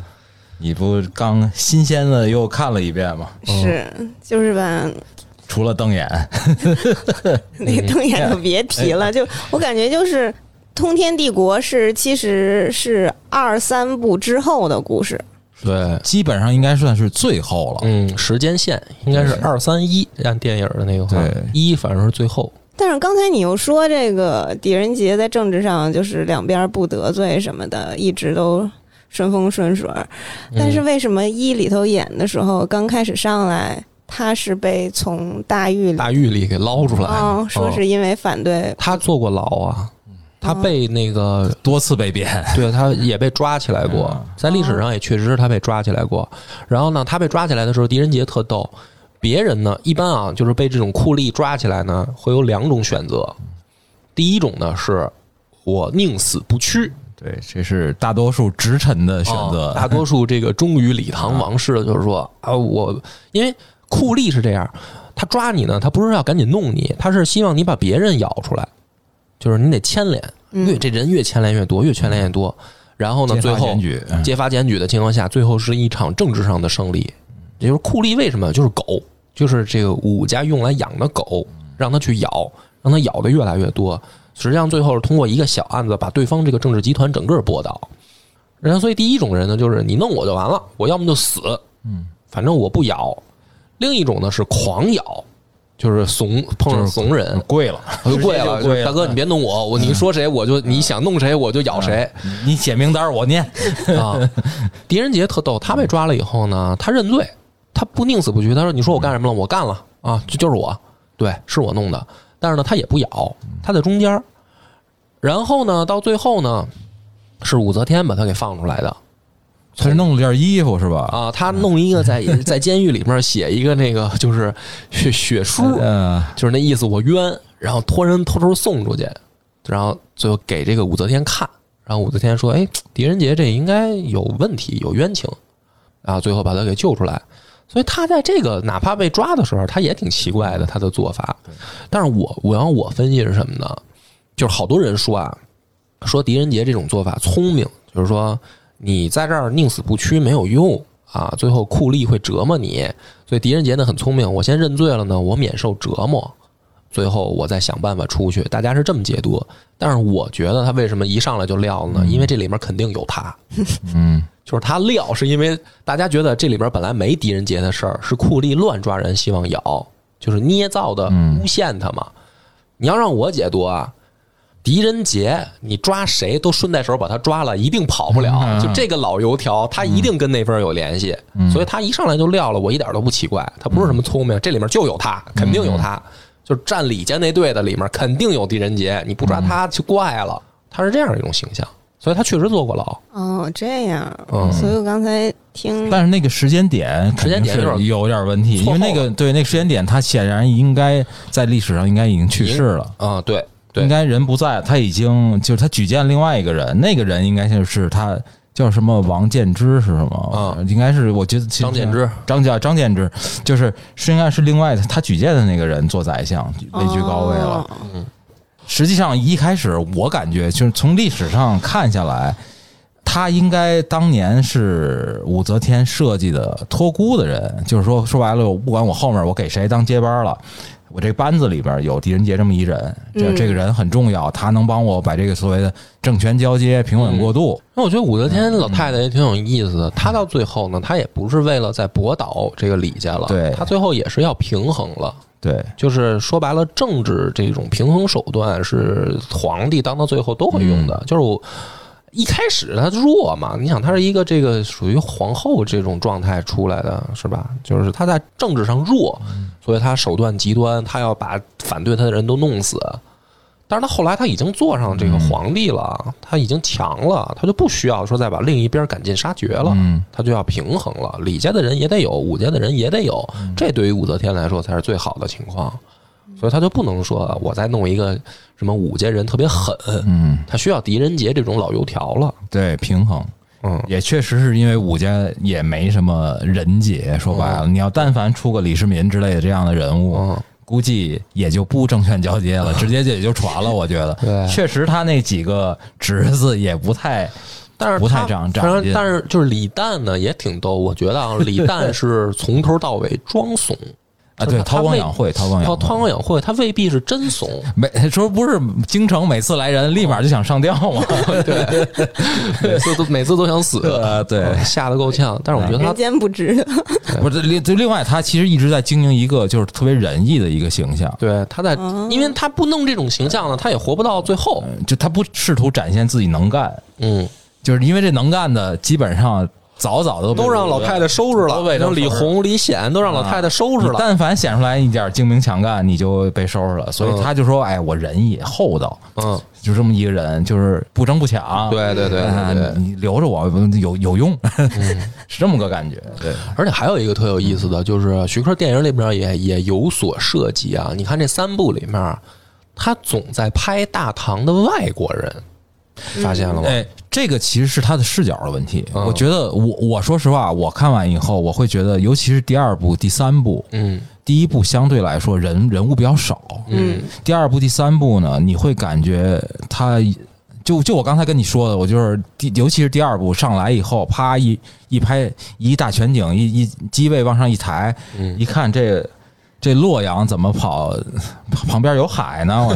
你不刚新鲜的又看了一遍吗？是就是吧，除了瞪眼，那瞪眼就别提了，就我感觉就是《通天帝国》是其实是二三部之后的故事，对，基本上应该算是最后了。嗯，时间线应该是二三一，按电影的那个话，一反正是最后。但是刚才你又说这个狄仁杰在政治上就是两边不得罪什么的，一直都顺风顺水。但是为什么一里头演的时候刚开始上来，他是被从大狱里，大狱里给捞出来，嗯，说是因为反对，他坐过牢啊，他被那个多次被贬，对，他也被抓起来过嗯，在历史上也确实是他被抓起来过。然后呢，他被抓起来的时候，狄仁杰特逗。别人呢，一般啊，就是被这种酷吏抓起来呢，会有两种选择。第一种呢，是我宁死不屈，对，这是大多数直臣的选择。啊大多数这个忠于李唐王室的，就是说啊，我因为酷吏是这样，他抓你呢，他不是要赶紧弄你，他是希望你把别人咬出来，就是你得牵连，越这人越牵连越多，越牵连越多。然后呢，最后发检举，嗯揭发检举的情况下，最后是一场政治上的胜利。也就是酷吏为什么就是狗，就是这个武家用来养的狗，让它去咬，让它咬的越来越多。实际上最后是通过一个小案子把对方这个政治集团整个驳倒。然后所以第一种人呢，就是你弄我就完了，我要么就死，嗯，反正我不咬。另一种呢是狂咬，就是怂碰上怂人，跪了，我 就跪了，就跪了大哥你别弄我，我你说谁我就你想弄谁我就咬谁。你写名单我念。啊，狄仁杰特逗，他被抓了以后呢，他认罪，他不宁死不屈。他说：“你说我干什么了？我干了啊，就就是我，对，是我弄的。”但是呢，他也不咬，他在中间儿。然后呢，到最后呢，是武则天把他给放出来的他是弄了件衣服是吧？啊。他弄一个在 在监狱里面写一个那个就是血血书，嗯，就是那意思我冤，然后托人偷偷送出去，然后最后给这个武则天看，然后武则天说：“哎，狄仁杰这应该有问题，有冤情。”然后最后把他给救出来。所以他在这个哪怕被抓的时候，他也挺奇怪的他的做法。但是我我要我分析是什么呢？就是好多人说啊，说狄仁杰这种做法聪明，就是说你在这儿宁死不屈没有用啊，最后酷吏会折磨你。所以狄仁杰呢很聪明，我先认罪了呢，我免受折磨，最后我再想办法出去。大家是这么解读，但是我觉得他为什么一上来就撂了呢？因为这里面肯定有他，嗯，就是他撂是因为大家觉得这里边本来没狄仁杰的事儿，是库利乱抓人，希望咬，就是捏造的诬陷他嘛。你要让我解读啊。狄仁杰，你抓谁都顺带手把他抓了，一定跑不了。嗯就这个老油条，他一定跟那边有联系，所以他一上来就撂了，我一点都不奇怪。他不是什么聪明，这里面就有他，肯定有他。就是站李家那队的里面肯定有狄仁杰，你不抓他就怪了。他是这样一种形象，所以他确实坐过牢。哦，这样，嗯所以我刚才听，但是那个时间点时间点有点是有点问题，因为那个对那个时间点，他显然应该在历史上应该已经去世了。啊、对对应该人不在，他已经就是他举荐另外一个人，那个人应该就是他叫什么王建之是什么？啊应该是我觉得其实张建之，张叫张建之就是是应该是另外的他举荐的那个人做宰相，位居高位了。哦实际上一开始我感觉就是从历史上看下来，他应该当年是武则天设计的托孤的人，就是说说白了，我不管我后面我给谁当接班了。我这班子里边有狄仁杰这么一人，这嗯这个人很重要，他能帮我把这个所谓的政权交接平稳过渡。那我觉得武则嗯天老太太也挺有意思的，她到最后呢，她也不是为了在博倒这个李家了，对她最后也是要平衡了。对，就是说白了，政治这种平衡手段是皇帝当到最后都会用的。嗯就是我一开始他弱嘛，你想他是一个这个属于皇后这种状态出来的，是吧？就是他在政治上弱，嗯所以他手段极端，他要把反对他的人都弄死。但是他后来他已经坐上这个皇帝了，他已经强了，他就不需要说再把另一边赶尽杀绝了。嗯，他就要平衡了，李家的人也得有，武家的人也得有，嗯这对于武则天来说才是最好的情况，所以他就不能说我再弄一个什么武家人特别狠，嗯，他需要狄仁杰这种老油条了，对，平衡。嗯，也确实是因为武家也没什么人杰，说白了，你要但凡出个李世民之类的这样的人物，嗯估计也就不证券交接了，直接就也就传了。我觉得，对确实他那几个侄子也不太，但是不太他长长进反正但是就是李诞呢也挺逗，我觉得啊，李诞是从头到尾装怂啊，对，韬光养晦，韬光养晦。韬光养晦，他未必是真怂，每说不是京城每次来人立马就想上吊吗？每次都每次都想死，呃，对，嗯吓得够呛。但是我觉得他人间不值得。不是另就另外，他其实一直在经营一个就是特别仁义的一个形象，对他在，因为他不弄这种形象呢，他也活不到最后。就他不试图展现自己能干，嗯，就是因为这能干的基本上早早的都让老太太收拾了，像李红、李显都让老太太收拾了。你但凡显出来一点精明强干，你就被收拾了。所以嗯他就说：“哎，我仁义厚道，嗯，就这么一个人，就是不争不抢。对对对对哎对你留着我有有用，是这么个感觉。对，而且还有一个特有意思的，就是徐克电影里边也也有所涉及啊。你看这三部里面，他总在拍大唐的外国人，发现了吗？哎，这个其实是他的视角的问题。嗯。我觉得我我说实话，我看完以后，我会觉得，尤其是第二部、第三部，嗯。第一部相对来说人人物比较少，嗯。第二部、第三部呢，你会感觉他就就我刚才跟你说的，我就是第，尤其是第二部上来以后，啪一一拍一大全景，一一机位往上一抬，嗯。一看这这洛阳怎么跑，旁边有海呢？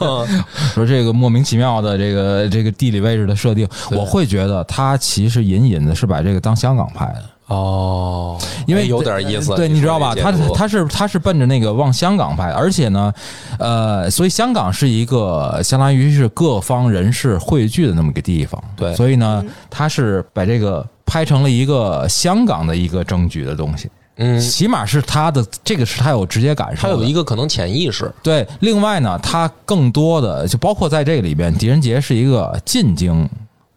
我 说这个莫名其妙的这个这个地理位置的设定，我会觉得他其实隐隐的是把这个当香港拍的。哦，因为哎有点意思，对，你知道吧？他他是他是奔着那个往香港拍，而且呢，呃，所以香港是一个相当于是各方人士汇聚的那么个地方。对所以呢，他是把这个拍成了一个香港的一个政局的东西，嗯，起码是他的这个是他有直接感受他。有一个可能潜意识，对，另外呢，他更多的就包括在这个里边，狄仁杰是一个进京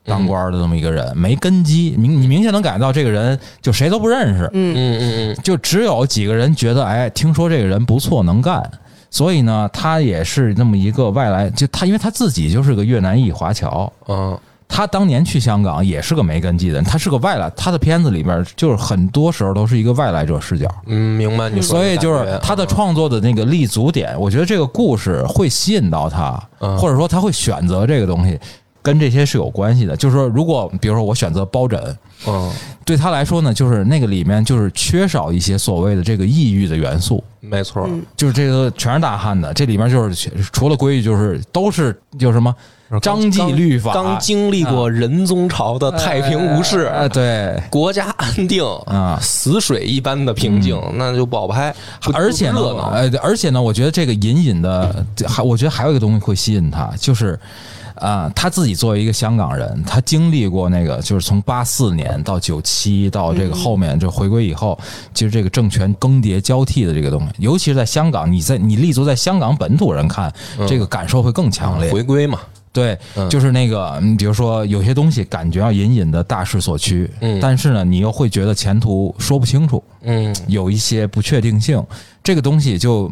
当官的这么一个人，没根基，明你明显能感觉到这个人就谁都不认识。嗯，嗯嗯嗯，就只有几个人觉得，哎，听说这个人不错，能干，所以呢，他也是那么一个外来，就他因为他自己就是个越南裔华侨，嗯他当年去香港也是个没根基的人，他是个外来，他的片子里边就是很多时候都是一个外来者视角。嗯，明白你说的，所以就是他的创作的那个立足点，我觉得这个故事会吸引到他，嗯。或者说他会选择这个东西，跟这些是有关系的。就是说，如果比如说我选择包拯，嗯，对他来说呢，就是那个里面就是缺少一些所谓的这个异域的元素，没错，嗯就是这个全是大汉的，这里面就是除了规矩，就是都是就什么章纪律法，刚经历过仁宗朝的太平无事，哎，对国家安定啊死水一般的平静，那就不好拍。而且呢呃，而且呢，我觉得这个隐隐的，还我觉得还有一个东西会吸引他，就是。啊、他自己作为一个香港人，他经历过那个，就是从八四年到九七到这个后面就回归以后，其实这个政权更迭交替的这个东西，尤其是在香港，你在你立足在香港本土人看，这个感受会更强烈。回归嘛，对，嗯。就是那个，嗯比如说有些东西感觉要隐隐的大势所趋，嗯。但是呢，你又会觉得前途说不清楚，嗯，有一些不确定性，这个东西就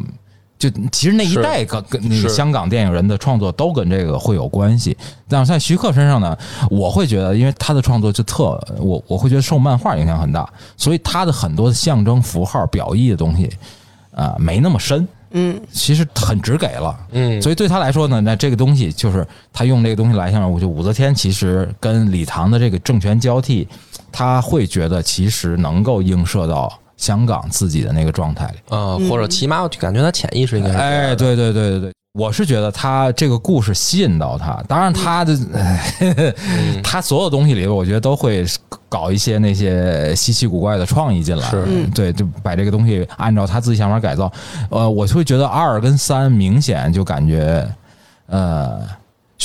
就其实那一是。代跟跟那个是。香港电影人的创作都跟这个会有关系。但是在徐克身上呢，我会觉得，因为他的创作就特我我会觉得受漫画影响很大，所以他的很多的象征符号表意的东西啊、没那么深。嗯其实很直给了。嗯，所以对他来说呢，那这个东西就是他用这个东西来象征，我觉得武则天其实跟李唐的这个政权交替，他会觉得其实能够映射到香港自己的那个状态里。啊，或者起码我感觉他潜意识应该哎，对对对对对，我是觉得他这个故事吸引到他，当然他的、嗯 他所有东西里，我觉得都会搞一些那些稀奇古怪的创意进来。对，就把这个东西按照他自己想法改造。呃，我就会觉得二跟三明显就感觉，呃，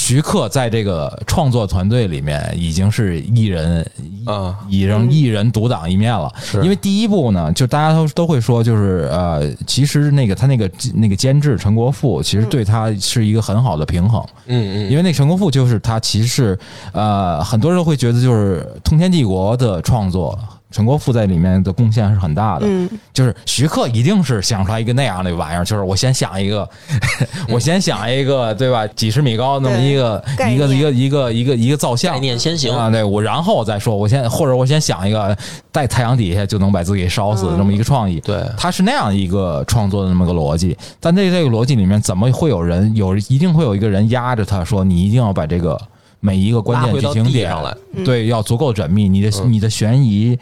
徐克在这个创作团队里面已经是一人啊，已经一人独当一面了。是因为第一部呢，就大家都都会说，就是呃，其实那个他那个那个监制陈国富，其实对他是一个很好的平衡。嗯嗯，因为那陈国富就是他其实是呃，很多人会觉得就是《通天帝国》的创作。陈国富在里面的贡献是很大的，嗯。就是徐克一定是想出来一个那样的玩意儿，就是我先想一个，我先想一个，对吧？几十米高那么一个一个一个一个一个一个造像。概念先行。啊，对我然后再说，我先或者我先想一个在太阳底下就能把自己烧死的这么一个创意，对，他是那样一个创作的那么个逻辑，但在这个逻辑里面，怎么会有人有一定会有一个人压着他说，你一定要把这个每一个关键剧情点上来，对，要足够缜密，你的嗯。你的悬疑。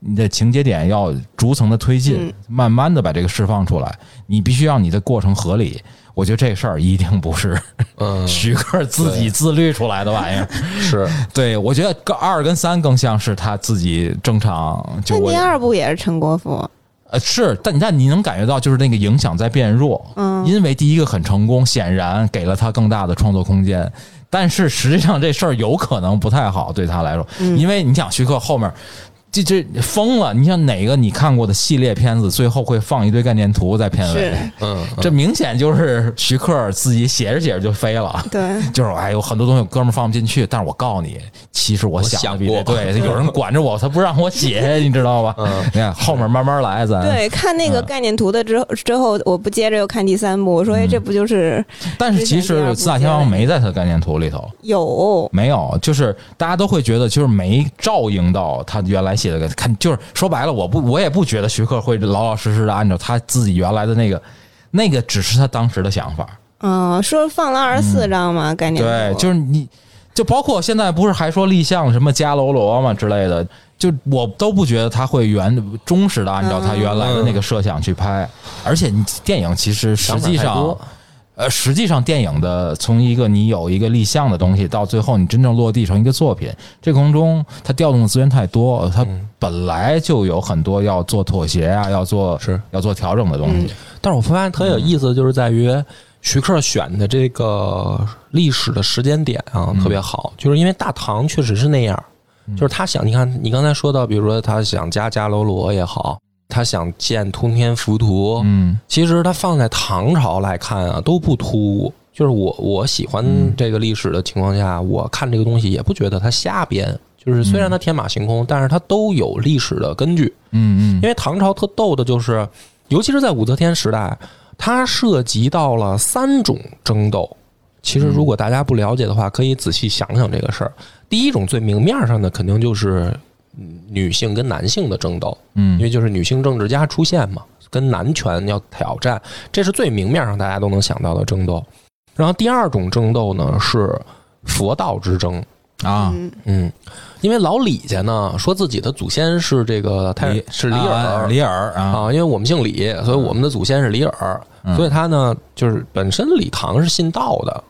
你的情节点要逐层的推进嗯，慢慢的把这个释放出来。你必须让你的过程合理。我觉得这事儿一定不是嗯，徐克自己自律出来的玩意儿。是对我觉得二跟三更像是他自己正常就我那第二部也是陈国富，呃，是，但但你能感觉到，就是那个影响在变弱，嗯因为第一个很成功，显然给了他更大的创作空间，但是实际上这事儿有可能不太好对他来说，嗯因为你想徐克后面。这这疯了！你像哪个你看过的系列片子，最后会放一堆概念图在片尾？嗯，这明显就是徐克自己写着写着就飞了。对，就是哎，有很多东西哥们放不进去，但是我告诉你，其实我想过对，有人管着我，他不让我写，你知道吧？嗯你看后面慢慢来，咱对，看那个嗯概念图的之后之后，我不接着又看第三部，我说哎，嗯这不就是但是其实四大天王没在他的概念图里头，有没有，就是大家都会觉得就是没照应到他原来写的，看就是说白了，我不我也不觉得徐克会老老实实的按照他自己原来的那个，那个只是他当时的想法，嗯，说放了二十四张嘛，概念对，就是你，就包括现在不是还说立项什么伽罗罗嘛之类的，就我都不觉得他会原忠实的按照他原来的那个设想去拍，而且你电影其实实际上。呃，实际上电影的从一个你有一个立项的东西，到最后你真正落地成一个作品，这过程中它调动的资源太多，它嗯。本来就有很多要做妥协啊，要做是。要做调整的东西。但是我发现特有意思，就是在于徐克选的这个历史的时间点啊，特别好，就是因为大唐确实是那样，就是他想，你看你刚才说到，比如说他想加加罗罗也好，他想建通天浮屠，嗯其实他放在唐朝来看啊，都不突兀。就是我我喜欢嗯这个历史的情况下，我看这个东西也不觉得它瞎编。就是虽然它天马行空，但是它都有历史的根据。嗯嗯因为唐朝特逗的就是，尤其是在武则天时代，它涉及到了三种争斗。其实如果大家不了解的话，可以仔细想想这个事儿。第一种最明面上的，肯定就是嗯女性跟男性的争斗，嗯。因为就是女性政治家出现嘛，跟男权要挑战，这是最明面上大家都能想到的争斗。然后第二种争斗呢是佛道之争，啊，嗯。嗯，因为老李家呢说自己的祖先是这个太李是李啊耳李耳啊，啊，因为我们姓李，所以我们的祖先是李耳，嗯。所以他呢就是本身李唐是信道的，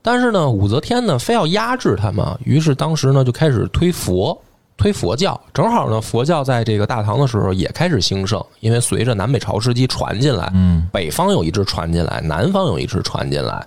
但是呢武则天呢非要压制他们，于是当时呢就开始推佛。推佛教，正好呢，佛教在这个大唐的时候也开始兴盛，因为随着南北朝时期传进来，嗯北方有一支传进来，南方有一支传进来，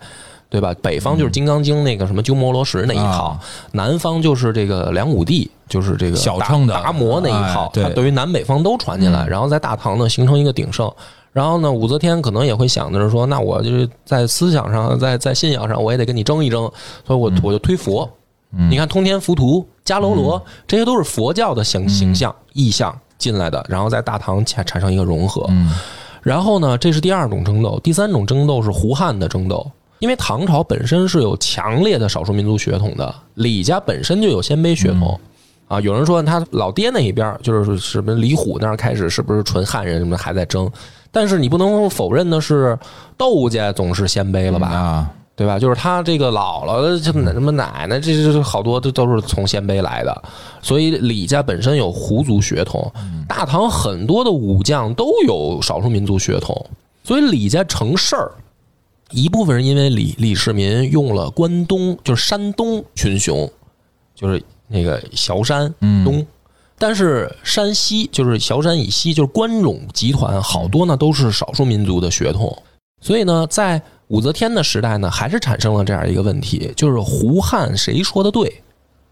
对吧？北方就是《金刚经》那个什么鸠摩罗什那一套，啊南方就是这个梁武帝，就是这个达小乘的达摩那一套哎，对它对于南北方都传进来，嗯然后在大唐呢形成一个鼎盛。然后呢，武则天可能也会想的是说，那我就是在思想上，在在信仰上，我也得跟你争一争，所以我我就推佛。嗯你看通天浮屠、伽罗罗，这些都是佛教的形形象、意象进来的，然后在大唐产产生一个融合。嗯然后呢，这是第二种争斗，第三种争斗是胡汉的争斗。因为唐朝本身是有强烈的少数民族血统的，李家本身就有鲜卑血统，啊。有人说他老爹那一边就是什么李虎那儿开始是不是纯汉人什么还在争，但是你不能否认的是窦家总是鲜卑了吧？啊，对吧？就是他这个姥姥、这什么奶奶，这这好多都都是从鲜卑来的，所以李家本身有胡族血统，大唐很多的武将都有少数民族血统，所以李家成事儿，一部分是因为李李世民用了关东，就是山东群雄，就是那个崤山嗯。东。但是山西就是崤山以西，就是关陇集团，好多呢都是少数民族的血统，所以呢，在武则天的时代呢，还是产生了这样一个问题，就是胡汉谁说的对？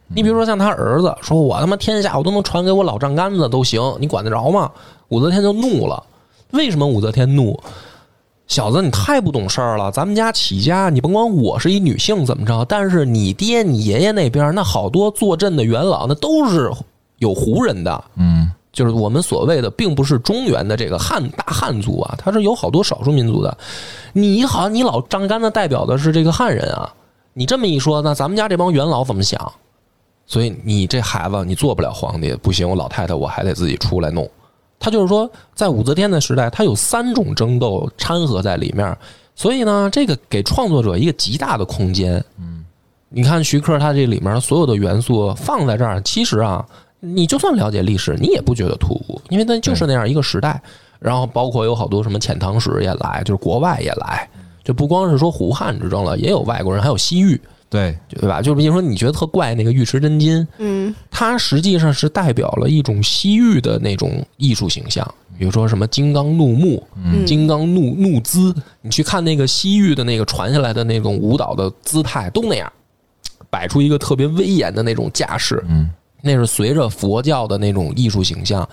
你比如说像他儿子说，我他妈天下我都能传给我老丈杆子都行，你管得着吗？武则天就怒了。为什么武则天怒？小子，你太不懂事儿了！咱们家起家，你甭管我是一女性怎么着，但是你爹、你爷爷那边那好多坐镇的元老，那都是有胡人的。嗯就是我们所谓的，并不是中原的这个汉大汉族啊，它是有好多少数民族的。你好像你老张杆子代表的是这个汉人啊，你这么一说，那咱们家这帮元老怎么想？所以你这孩子你做不了皇帝，不行，我老太太我还得自己出来弄。他就是说，在武则天的时代，他有三种争斗掺和在里面，所以呢，这个给创作者一个极大的空间。嗯，你看徐克他这里面所有的元素放在这儿，其实啊，你就算了解历史，你也不觉得突兀，因为它就是那样一个时代。然后包括有好多什么遣唐使也来，就是国外也来，就不光是说胡汉之争了，也有外国人，还有西域，对，对吧？就比如说你觉得特怪那个尉迟真金，嗯。它实际上是代表了一种西域的那种艺术形象，比如说什么金刚怒目、嗯。金刚怒怒姿，你去看那个西域的那个传下来的那种舞蹈的姿态，都那样，摆出一个特别威严的那种架势，嗯，那是随着佛教的那种艺术形象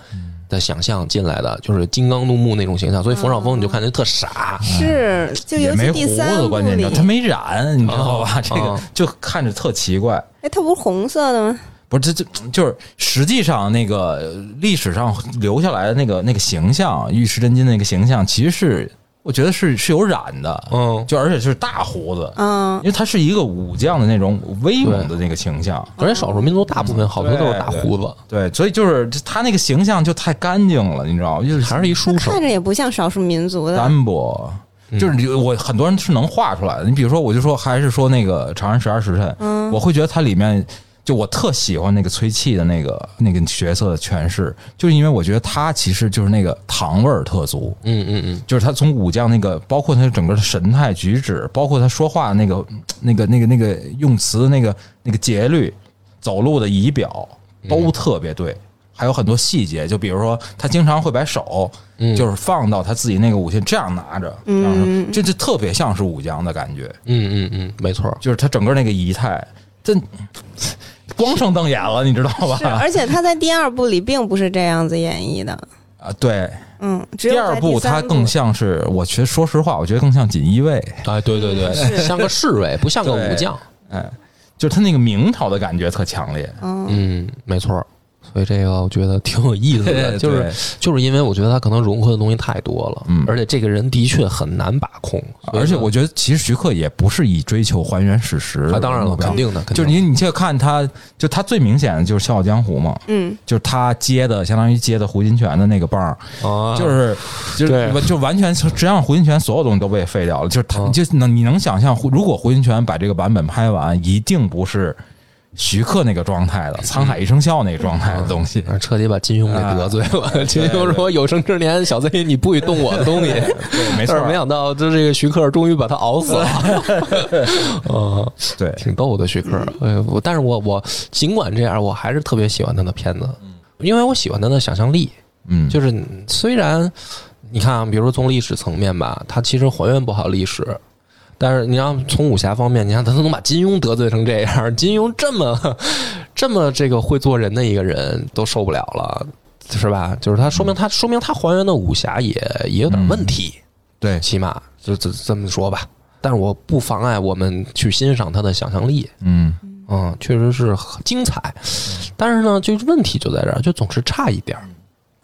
的想象进来的，就是金刚怒目那种形象，所以冯绍峰你就看着特傻，是，就尤也没胡其第三子，部里关键是，他没染，你知道吧？啊这个啊就看着特奇怪。哎，他不是红色的吗？不是，这这就是实际上那个呃历史上留下来的那个那个形象，玉石真金那个形象，其实是我觉得是是有染的，嗯，就而且是大胡子，嗯因为他是一个武将的那种威猛的那个形象。而且少数民族大部分好多都是大胡子，对，所以就是他那个形象就太干净了，你知道吗？就是还是一书生看，着也不像少数民族的。单薄，就是你我很多人是能画出来的。你比如说，我就说还是说那个《长安十二时辰》，嗯我会觉得它里面就我特喜欢那个崔气的那个那个角色的诠释，就是因为我觉得他其实就是那个糖味儿特足。嗯嗯嗯，就是他从武将那个，包括他整个的神态举止，包括他说话那个、那个、那个、那个用词那个、那个节律，走路的仪表都特别对。还有很多细节，就比如说他经常会把手嗯就是放到他自己那个武器这样拿着，这样嗯这就特别像是武将的感觉，嗯嗯嗯，没错，就是他整个那个仪态，这光剩瞪眼了，你知道是，吧？而且他在第二部里并不是这样子演绎的。啊，对，嗯，第二部他更像是，我觉得说实话，我觉得更像锦衣卫。哎，对对对，像个侍卫，不像个武将。哎，就是他那个明朝的感觉特强烈。嗯嗯，没错。所以这个我觉得挺有意思的，就是就是因为我觉得他可能融合的东西太多了，嗯。而且这个人的确很难把控，而且我觉得其实徐克也不是以追求还原史实的啊，当然了，肯定的，肯定就是你你去看他，就他最明显的就是《笑傲江湖》嘛，嗯，就是他接的相当于接的胡金铨的那个棒儿，啊，就是就是就完全实际上胡金铨所有东西都被废掉了，就是他嗯就能你能想象，如果胡金铨把这个版本拍完，一定不是徐克那个状态的，《沧海一声笑》那个状态的东西。啊彻底把金庸给得罪了。金庸说：“有生之年，小 Z 你不许动我的东西。”对，没错 但是，没想到，就这个徐克终于把他熬死了。嗯，对，挺逗的徐克。哎，我但是我我尽管这样，我还是特别喜欢他的片子，因为我喜欢他的想象力。嗯，就是虽然你看啊，比如说从历史层面吧，他其实还原不好历史。但是你让从武侠方面，你看他都能把金庸得罪成这样，金庸这么 这么这个会做人的一个人都受不了了，是吧？就是他说明他说明他还原的武侠也也有点问题，对，起码就这这么说吧。但是我不妨碍我们去欣赏他的想象力，嗯，嗯，确实是很精彩。但是呢，就是问题就在这儿，就总是差一点儿，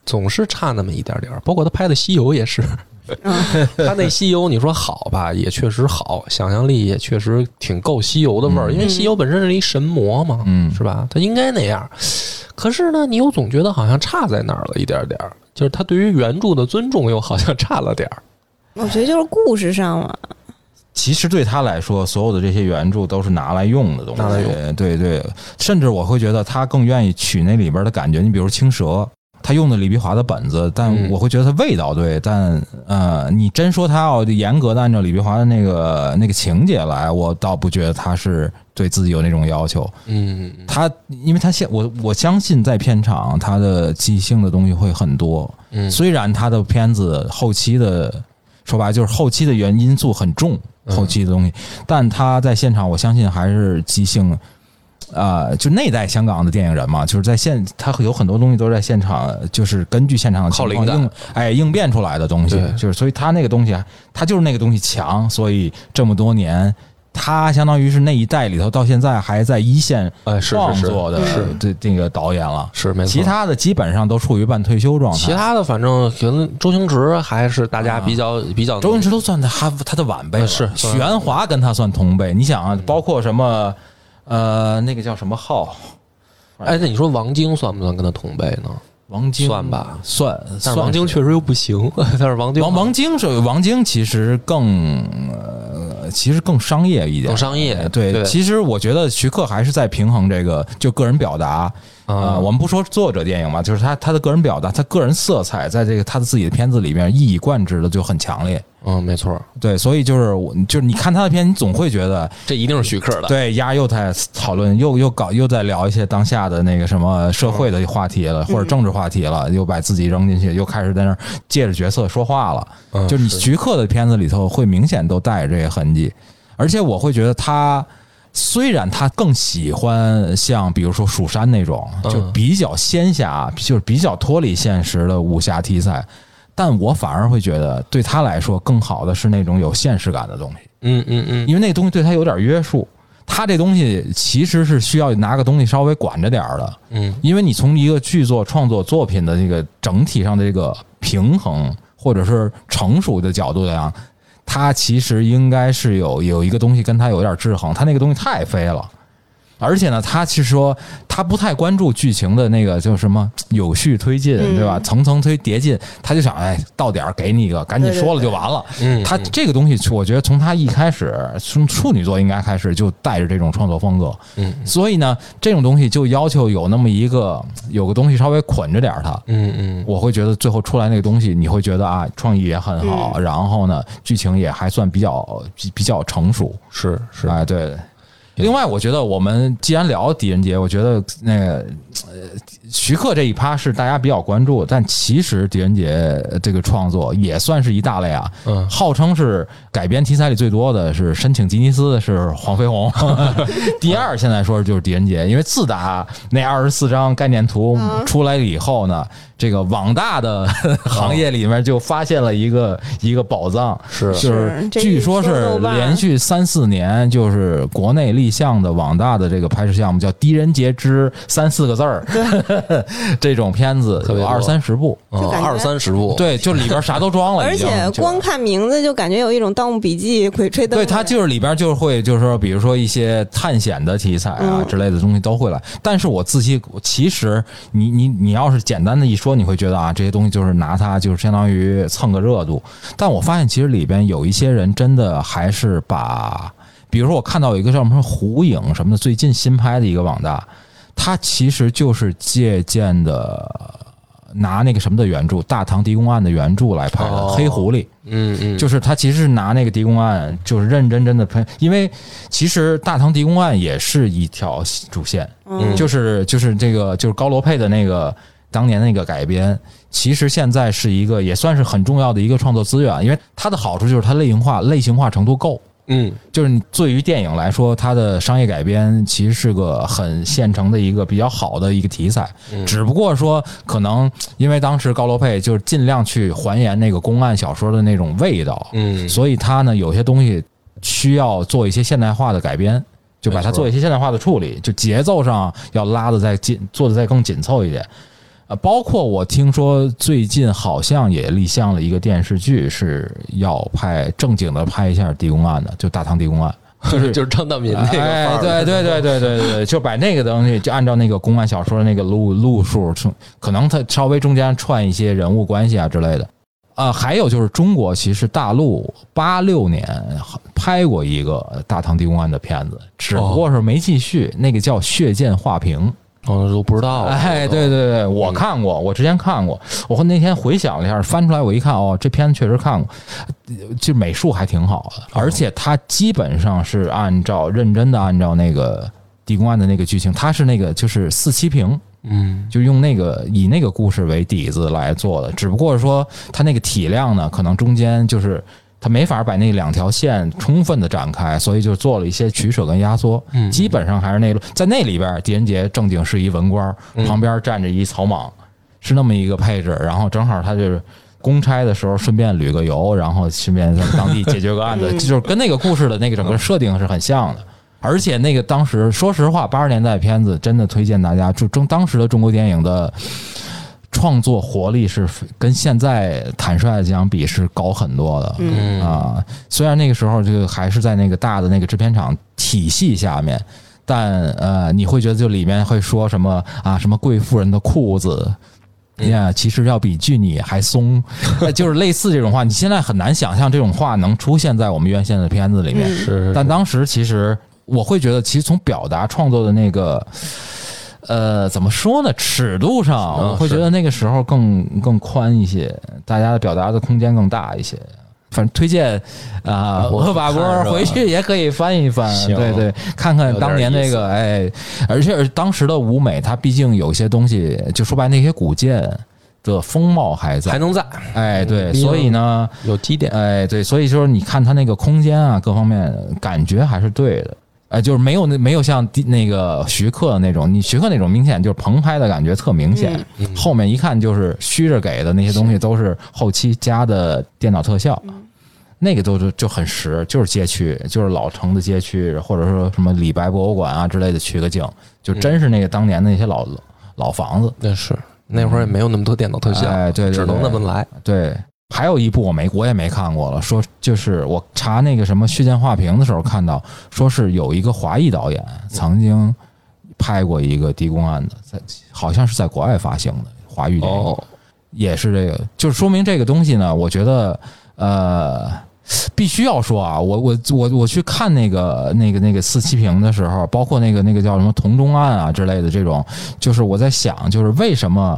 总是差那么一点点儿。包括他拍的《西游》也是，他那《西游》你说好吧，也确实好，想象力也确实挺够西游的味儿，因为西游本身是一神魔嘛，嗯是吧？他应该那样。可是呢，你又总觉得好像差在哪儿了一点点儿，就是他对于原著的尊重又好像差了点儿。我觉得就是故事上嘛，其实对他来说，所有的这些原著都是拿来用的东西。拿来用对对，甚至我会觉得他更愿意取那里边的感觉。你比如青蛇，他用的李碧华的本子，但嗯我会觉得他味道对，但呃，你真说他要严格的按照李碧华的那个那个情节来，我倒不觉得他是对自己有那种要求。嗯，他因为他现我我相信在片场他的即兴的东西会很多，嗯虽然他的片子后期的说白了就是后期的原因素很重，嗯后期的东西，但他在现场我相信还是即兴。啊、就那代香港的电影人嘛，就是在现，他有很多东西都是在现场，就是根据现场的情况应哎应变出来的东西，就是所以他那个东西，他就是那个东西强，所以这么多年，他相当于是那一代里头到现在还在一线创是是作的是这这个导演了，是没错。其他的基本上都处于半退休状态。其他的反正可能周星驰还是大家比较比较周星驰都算他他的晚辈了，呃是算许鞍华跟他算同辈。你想啊，包括什么呃，那个叫什么浩，哎，那你说王晶算不算跟他同辈呢？王晶算吧算，但是王晶确实又不行，但是王晶王王晶是王晶，其实更呃，其实更商业一点，更商业对其实我觉得徐克还是在平衡这个就个人表达。呃，啊，我们不说作者电影嘛，就是他他的个人表达，他个人色彩在这个他的自己的片子里面一以贯之的就很强烈。嗯，没错，对，所以就是我就是你看他的片，你总会觉得这一定是徐克的。对，丫又在讨论，又又搞又在聊一些当下的那个什么社会的话题了，或者政治话题了，又把自己扔进去，又开始在那儿借着角色说话了。嗯，就是你徐克的片子里头会明显都带着这些痕迹，而且我会觉得他虽然他更喜欢像比如说蜀山那种，嗯就比较仙侠，就是比较脱离现实的武侠题材，但我反而会觉得对他来说更好的是那种有现实感的东西。嗯嗯嗯，因为那东西对他有点约束。他这东西其实是需要拿个东西稍微管着点儿的，嗯因为你从一个剧作创作作品的这个整体上的这个平衡或者是成熟的角度来讲，他其实应该是有有一个东西跟他有点制衡，他那个东西太飞了。而且呢，他其实说他不太关注剧情的那个叫什么有序推进，嗯对吧？层层推叠进，他就想，哎，到点儿给你一个，赶紧说了就完了。嗯，他这个东西，我觉得从他一开始，从处女座应该开始就带着这种创作风格，嗯所以呢，这种东西就要求有那么一个有个东西稍微捆着点儿它。嗯嗯我会觉得最后出来那个东西，你会觉得啊，创意也很好，然后呢，剧情也还算比较比比较成熟。是是，哎，对。另外，我觉得我们既然聊狄仁杰，我觉得那个呃，徐克这一趴是大家比较关注，但其实狄仁杰这个创作也算是一大类啊。嗯号称是改编题材里最多的是申请吉尼斯的是黄飞鸿，第二现在说就是狄仁杰，因为自打那二十四张概念图嗯出来以后呢，这个网大的行业里面就发现了一个一个宝藏，是就是据说是连续三四年，就是国内立项的网大的这个拍摄项目叫《狄仁杰之三四个字儿》，这种片子特别多有二三十部，就感觉二三十部，对，就里边啥都装了，而且光看名字就感觉有一种《盗墓笔记》《鬼吹灯》。对，它就是里边就会就是说，比如说一些探险的题材啊嗯之类的东西都会来。但是我自己其实你你你要是简单的一说，你会觉得啊，这些东西就是拿它就是相当于蹭个热度。但我发现其实里边有一些人真的还是把，比如说我看到有一个叫什么胡影什么的，最近新拍的一个网大，它其实就是借鉴的。拿那个什么的原著《大唐狄公案》的原著来拍的哦《黑狐狸》，嗯嗯，就是他其实是拿那个狄公案，就是认真真的拍，因为其实大唐狄公案也是一条主线，嗯，就是就是这个就是高罗佩的那个当年那个改编，其实现在是一个也算是很重要的一个创作资源，因为它的好处就是它类型化类型化程度够。嗯。就是你对于电影来说，它的商业改编其实是个很现成的一个比较好的一个题材，嗯。只不过说可能因为当时高罗佩就是尽量去还原那个公案小说的那种味道，嗯，所以它呢有些东西需要做一些现代化的改编，就把它做一些现代化的处理，就节奏上要拉的再紧，做的再更紧凑一点。呃，包括我听说最近好像也立项了一个电视剧，是要拍正经的拍一下地宫案的，就大唐地宫案。就是就是张大民那个范哎，儿对对对对对对，就把那个东西就按照那个公安小说的那个路路数，可能它稍微中间串一些人物关系啊之类的。啊，还有就是中国其实大陆八六年拍过一个《大唐地宫案》的片子，只不过是没继续，那个叫《血溅画屏》。哦，都不知道。哎，对对对，我看过，我之前看过。我那天回想了一下，翻出来我一看，哦，这片子确实看过，就美术还挺好的，而且它基本上是按照认真的按照那个地宫案的那个剧情，它是那个就是四七平，嗯，就用那个以那个故事为底子来做的，只不过说它那个体量呢，可能中间就是。它没法把那两条线充分的展开，所以就做了一些取舍跟压缩。嗯基本上还是那个在那里边，狄仁杰正经是一文官，旁边站着一草莽，是那么一个配置。然后正好他就是公差的时候顺便旅个游，然后顺便在当地解决个案子，就是跟那个故事的那个整个设定是很像的。而且那个当时，说实话，八十年代片子真的推荐大家，就中当时的中国电影的。创作活力是跟现在坦率的讲比是高很多的，嗯。啊，虽然那个时候就还是在那个大的那个制片厂体系下面，但呃，你会觉得就里面会说什么啊，什么贵妇人的裤子。呀，其实要比距你还松，就是类似这种话，你现在很难想象这种话能出现在我们院线的片子里面。嗯。是，但当时其实我会觉得，其实从表达创作的那个，呃，怎么说呢？尺度上，嗯我会觉得那个时候更更宽一些，大家的表达的空间更大一些。反正推荐啊，我我把波回去也可以翻一翻，对对，看看当年那个哎，而且当时的舞美，它毕竟有些东西，就说白那些古建的风貌还在还，能在哎，对，所以呢，有基点。哎，对，所以就是你看它那个空间啊，各方面感觉还是对的。哎，就是没有那没有像第那个徐克那种，你徐克那种明显就是棚拍的感觉特明显，嗯后面一看就是虚着给的那些东西都是后期加的电脑特效，那个都是就很实，就是街区，就是老城的街区，或者说什么李白博物馆啊之类的取个景，就真是那个当年的那些老老房子。那是那会儿也没有那么多电脑特效，哎对对只能那么来。对，还有一部我没我也没看过了，说就是我查那个什么《血溅画屏》的时候看到，说是有一个华裔导演曾经拍过一个地宫案的，在好像是在国外发行的华语电影，哦，也是这个，就是说明这个东西呢，我觉得呃。必须要说啊，我我我我去看那个那个那个四七屏的时候，包括那个那个叫什么同中案啊之类的这种，就是我在想，就是为什么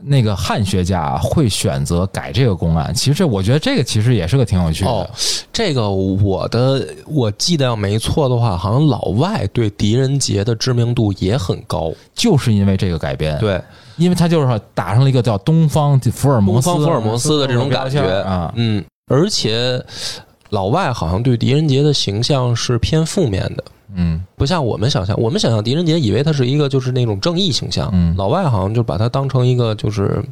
那个汉学家会选择改这个公案？其实这我觉得这个其实也是个挺有趣的。哦，这个我的我记得要没错的话，好像老外对狄仁杰的知名度也很高。就是因为这个改编，，对，因为他就是说打上了一个叫东方福尔摩斯、东方福尔摩斯的这种感觉啊，嗯，而且老外好像对狄仁杰的形象是偏负面的。嗯。不像我们想象，我们想象狄仁杰以为他是一个就是那种正义形象，嗯。老外好像就把他当成一个就是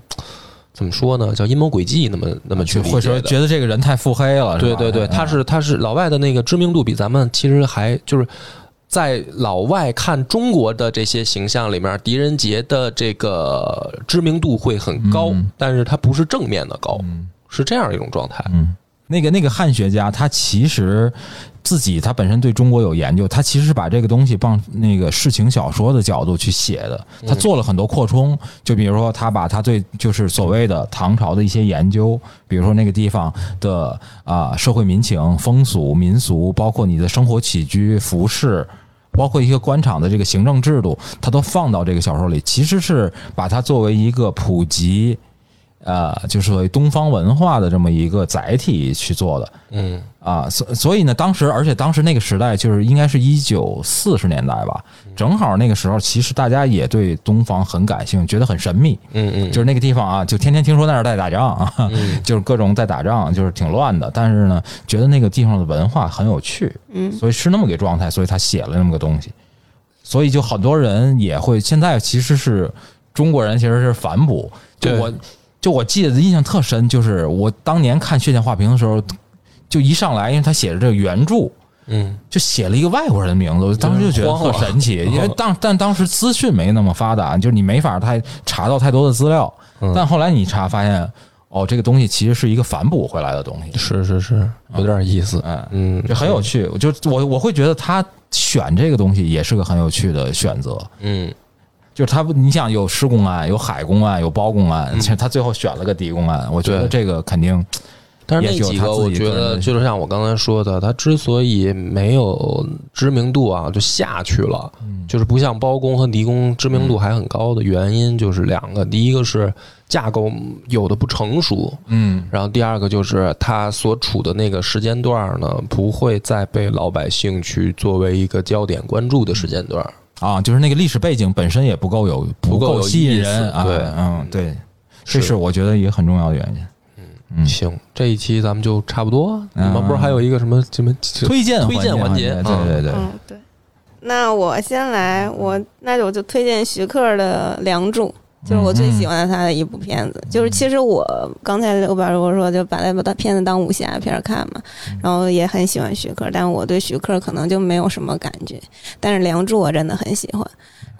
怎么说呢，叫阴谋诡计那么那么去就会说理解的。觉得这个人太腹黑了，对对对，嗯他是他是老外的那个知名度比咱们其实还就是在老外看中国的这些形象里面，狄仁杰的这个知名度会很高，嗯。但是他不是正面的高，嗯。是这样一种状态。嗯，那个那个汉学家，他其实自己他本身对中国有研究，他其实是把这个东西放那个世情小说的角度去写的，他做了很多扩充，就比如说他把他对就是所谓的唐朝的一些研究，比如说那个地方的啊、社会民情、风俗民俗，包括你的生活起居、服饰。包括一个官场的这个行政制度，他都放到这个小说里，其实是把它作为一个普及，呃，就是所谓东方文化的这么一个载体去做的。嗯。啊，所所以呢，当时而且当时那个时代就是应该是一九四十年代吧，正好那个时候，其实大家也对东方很感兴趣，觉得很神秘，嗯嗯，就是那个地方啊，就天天听说那儿在打仗 就是各种在打仗，就是挺乱的，但是呢，觉得那个地方的文化很有趣，嗯。所以是那么个状态，所以他写了那么个东西，所以就很多人也会现在其实是中国人其实是反哺，就对我就我记得印象特深，就是我当年看《血溅画屏》的时候，就一上来，因为他写着这个原著。嗯就写了一个外国人的名字，我当时就觉得特神奇，因为当但当时资讯没那么发达，就是你没法太查到太多的资料。嗯但后来你查发现，哦，这个东西其实是一个反哺回来的东西，是是是，有点意思。嗯，嗯，这很有趣。我就我我会觉得他选这个东西也是个很有趣的选择。嗯，就是他，你想有施工案，有海工案，有包工案，他最后选了个狄公案，我觉得这个肯定但是那几个，我觉得就是像我刚才说的，他之所以没有知名度啊，就下去了，就是不像包公和狄公知名度还很高的原因就是两个，第一个是架构有的不成熟，嗯。然后第二个就是他所处的那个时间段呢，不会再被老百姓去作为一个焦点关注的时间段。啊，就是那个历史背景本身也不够有不够吸引人啊，对嗯对，这是我觉得一个很重要的原因。嗯，行，这一期咱们就差不多。你嗯们不是还有一个什么什么推荐推荐环节环对对对，嗯，对。那我先来，我那我就推荐徐克的《梁祝》，就是我最喜欢他的一部片子。就是其实我刚才我把我说就把他把他片子当武侠片看嘛，然后也很喜欢徐克，但我对徐克可能就没有什么感觉。但是《梁祝》我真的很喜欢，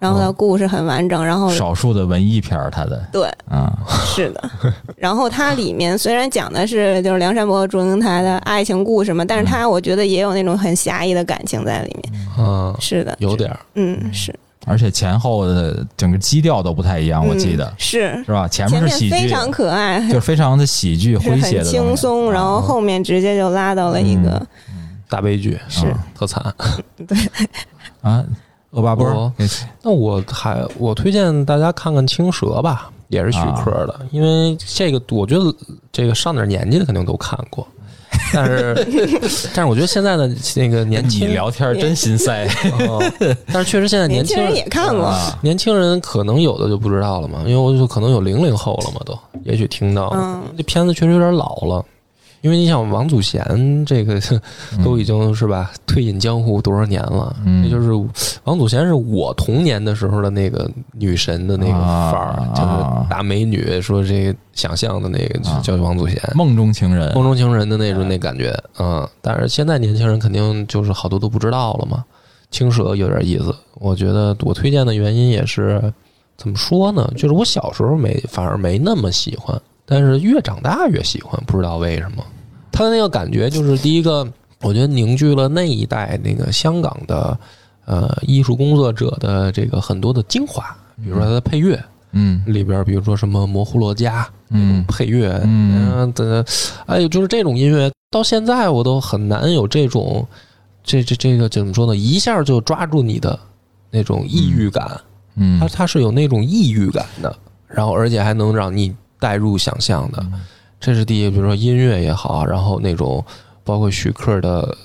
然后他故事很完整，然后少数的文艺片儿，他的对啊，是的，然后它里面虽然讲的是就是梁山伯和祝英台的爱情故事嘛，但是他我觉得也有那种很侠义的感情在里面。嗯，是的，有点儿。嗯是，而且前后的整个基调都不太一样，我记得。嗯是。是吧？前前面是喜剧，非常可爱，就是非常的喜剧诙谐的轻松，然后啊后面直接就拉到了一个大悲剧是啊特惨。对。啊，恶霸波我儿，那我还我推荐大家看看《青蛇》吧，也是徐克的，因为这个我觉得这个上点年纪的肯定都看过，但是 但是我觉得现在的那个年跟你轻聊天真心塞哦但是确实现在年轻人也看过，啊，年轻人可能有的就不知道了嘛，因为我就可能有零零后了嘛，都也许听到这片子确实有点老了。因为你想王祖贤这个都已经是吧退隐江湖多少年了，嗯。这就是王祖贤是我童年的时候的那个女神的那个范儿，啊就是大美女，说这个想象的那个啊。叫王祖贤，梦中情人。梦中情人的那种那感觉，嗯，但是现在年轻人肯定就是好多都不知道了嘛。青蛇有点意思，我觉得我推荐的原因也是怎么说呢？就是我小时候没反而没那么喜欢，但是越长大越喜欢，不知道为什么。他的那个感觉就是第一个，我觉得凝聚了那一代那个香港的呃艺术工作者的这个很多的精华，比如说他的配乐嗯。里边，比如说什么模糊洛迦，嗯。配乐，嗯。嗯的，哎呦，就是这种音乐，到现在我都很难有这种，这这这个怎么说呢？一下就抓住你的那种抑郁感，嗯。它它是有那种抑郁感的，然后而且还能让你带入想象的，这是第一。比如说音乐也好，然后那种包括徐克的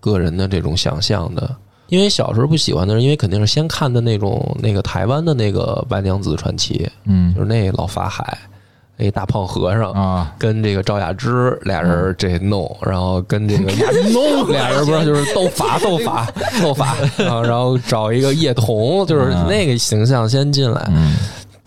个人的这种想象的。因为小时候不喜欢的人，因为肯定是先看的那种那个台湾的那个《白娘子传奇》，嗯就是那老法海，那大胖和尚，啊，跟这个赵雅芝俩人这弄，然后跟这个 弄 俩人不是就是斗法斗法 斗法啊，然后找一个叶童，就是那个形象先进来。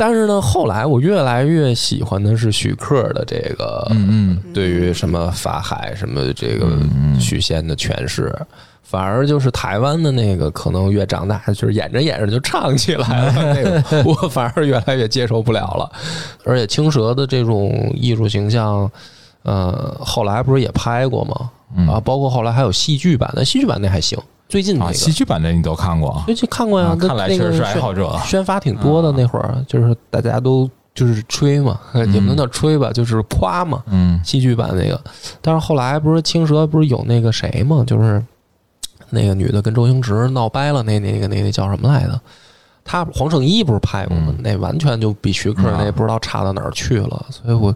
嗯但是呢，后来我越来越喜欢的是许克的这个嗯对于什么法海什么这个嗯许仙的诠释。反而就是台湾的那个，可能越长大，就是演着演着就唱起来了。那个我反而越来越接受不了了。而且青蛇的这种艺术形象，呃，后来不是也拍过吗？嗯啊，包括后来还有戏剧版的，戏剧版那还行。最近那啊，个戏剧版的你都看过啊？最近看过呀看来那个确实是爱宣好者宣发挺多的那会儿，就是大家都就是吹嘛，也不能叫吹吧，就是夸嘛。嗯戏剧版那个，但是后来不是青蛇不是有那个谁嘛，就是那个女的跟周星驰闹掰了，那那个那那叫什么来着？他黄圣依不是拍过吗？嗯那完全就比徐克嗯那不知道差到哪儿去了，所以我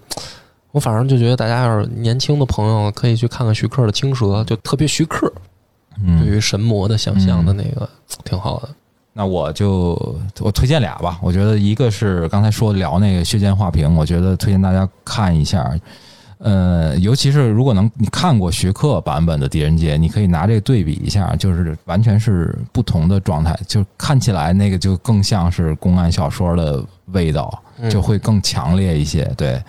我反正就觉得大家要是年轻的朋友可以去看看徐克的青蛇，就特别徐克对嗯，于神魔的想象的那个、挺好的。那我就我推荐俩吧。我觉得一个是刚才说聊那个《血溅画屏》，我觉得推荐大家看一下。呃，尤其是如果能你看过徐克版本的《狄仁杰》，你可以拿这个对比一下，就是完全是不同的状态，就看起来那个就更像是公安小说的味道，嗯就会更强烈一些。对，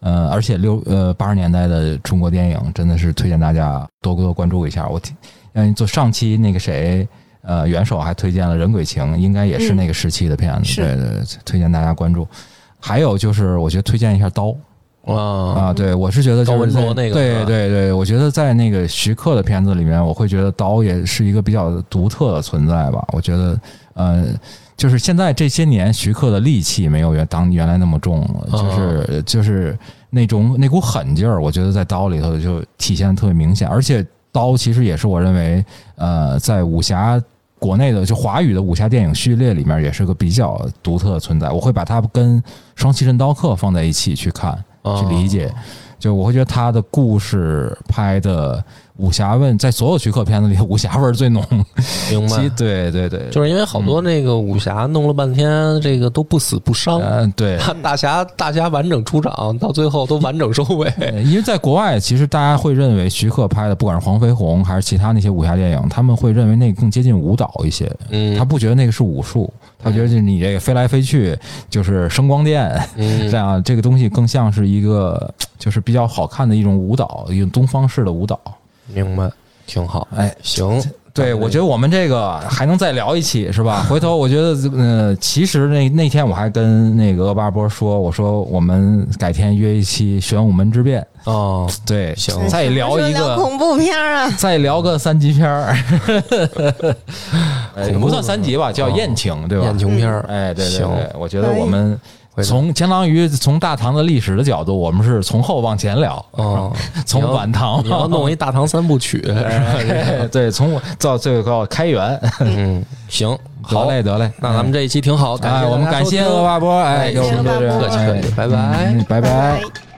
呃，而且六呃八十年代的中国电影真的是推荐大家多多关注一下。我听，嗯，做上期那个谁。呃，元首还推荐了《人鬼情》，应该也是那个时期的片子，是对对对，推荐大家关注。还有就是，我觉得推荐一下《刀》，啊啊，对我是觉得就是高文卓那个对对对，我觉得在那个徐克的片子里面，我会觉得刀也是一个比较独特的存在吧。我觉得，呃，就是现在这些年徐克的戾气没有原当原来那么重了，就是就是那种那股狠劲儿，我觉得在刀里头就体现的特别明显。而且刀其实也是我认为，呃，在武侠。国内的就华语的武侠电影序列里面，也是个比较独特的存在。我会把它跟《双旗镇刀客》放在一起去看。去理解。就我会觉得他的故事拍的武侠味，在所有徐克片子里，武侠味儿最浓。明白其。对对对，就是因为好多那个武侠弄了半天，这个都不死不伤。嗯对。大侠大侠完整出场，到最后都完整收尾。呃 因为在国外，其实大家会认为徐克拍的，不管是黄飞鸿还是其他那些武侠电影，他们会认为那个更接近舞蹈一些。嗯他不觉得那个是武术，他觉得就是你这个飞来飞去就是声光电，嗯这样这个东西更像是一个就是比较好看的一种舞蹈，一种东方式的舞蹈。明白，挺好。哎，行，对，我觉得我们这个还能再聊一期，是吧？回头我觉得，呃，其实那那天我还跟那个恶霸波说，我说我们改天约一期玄武门之变，哦，对，行再聊一个，恐怖片啊，再聊个三级片儿，哎恐怖不算三级吧，叫艳情，对吧？艳情片儿。哎，对对对，我觉得我们从相当于从大唐的历史的角度，我们是从后往前聊，哦，从晚唐然后弄一 大唐三部曲，哎 对，从我到最后开元，嗯，行，好。得嘞得嘞，那咱们这一期挺好，感谢哎，我们感谢恶霸波，哎，哎给我们谢谢恶霸波这个客气客气拜拜。嗯拜。拜。拜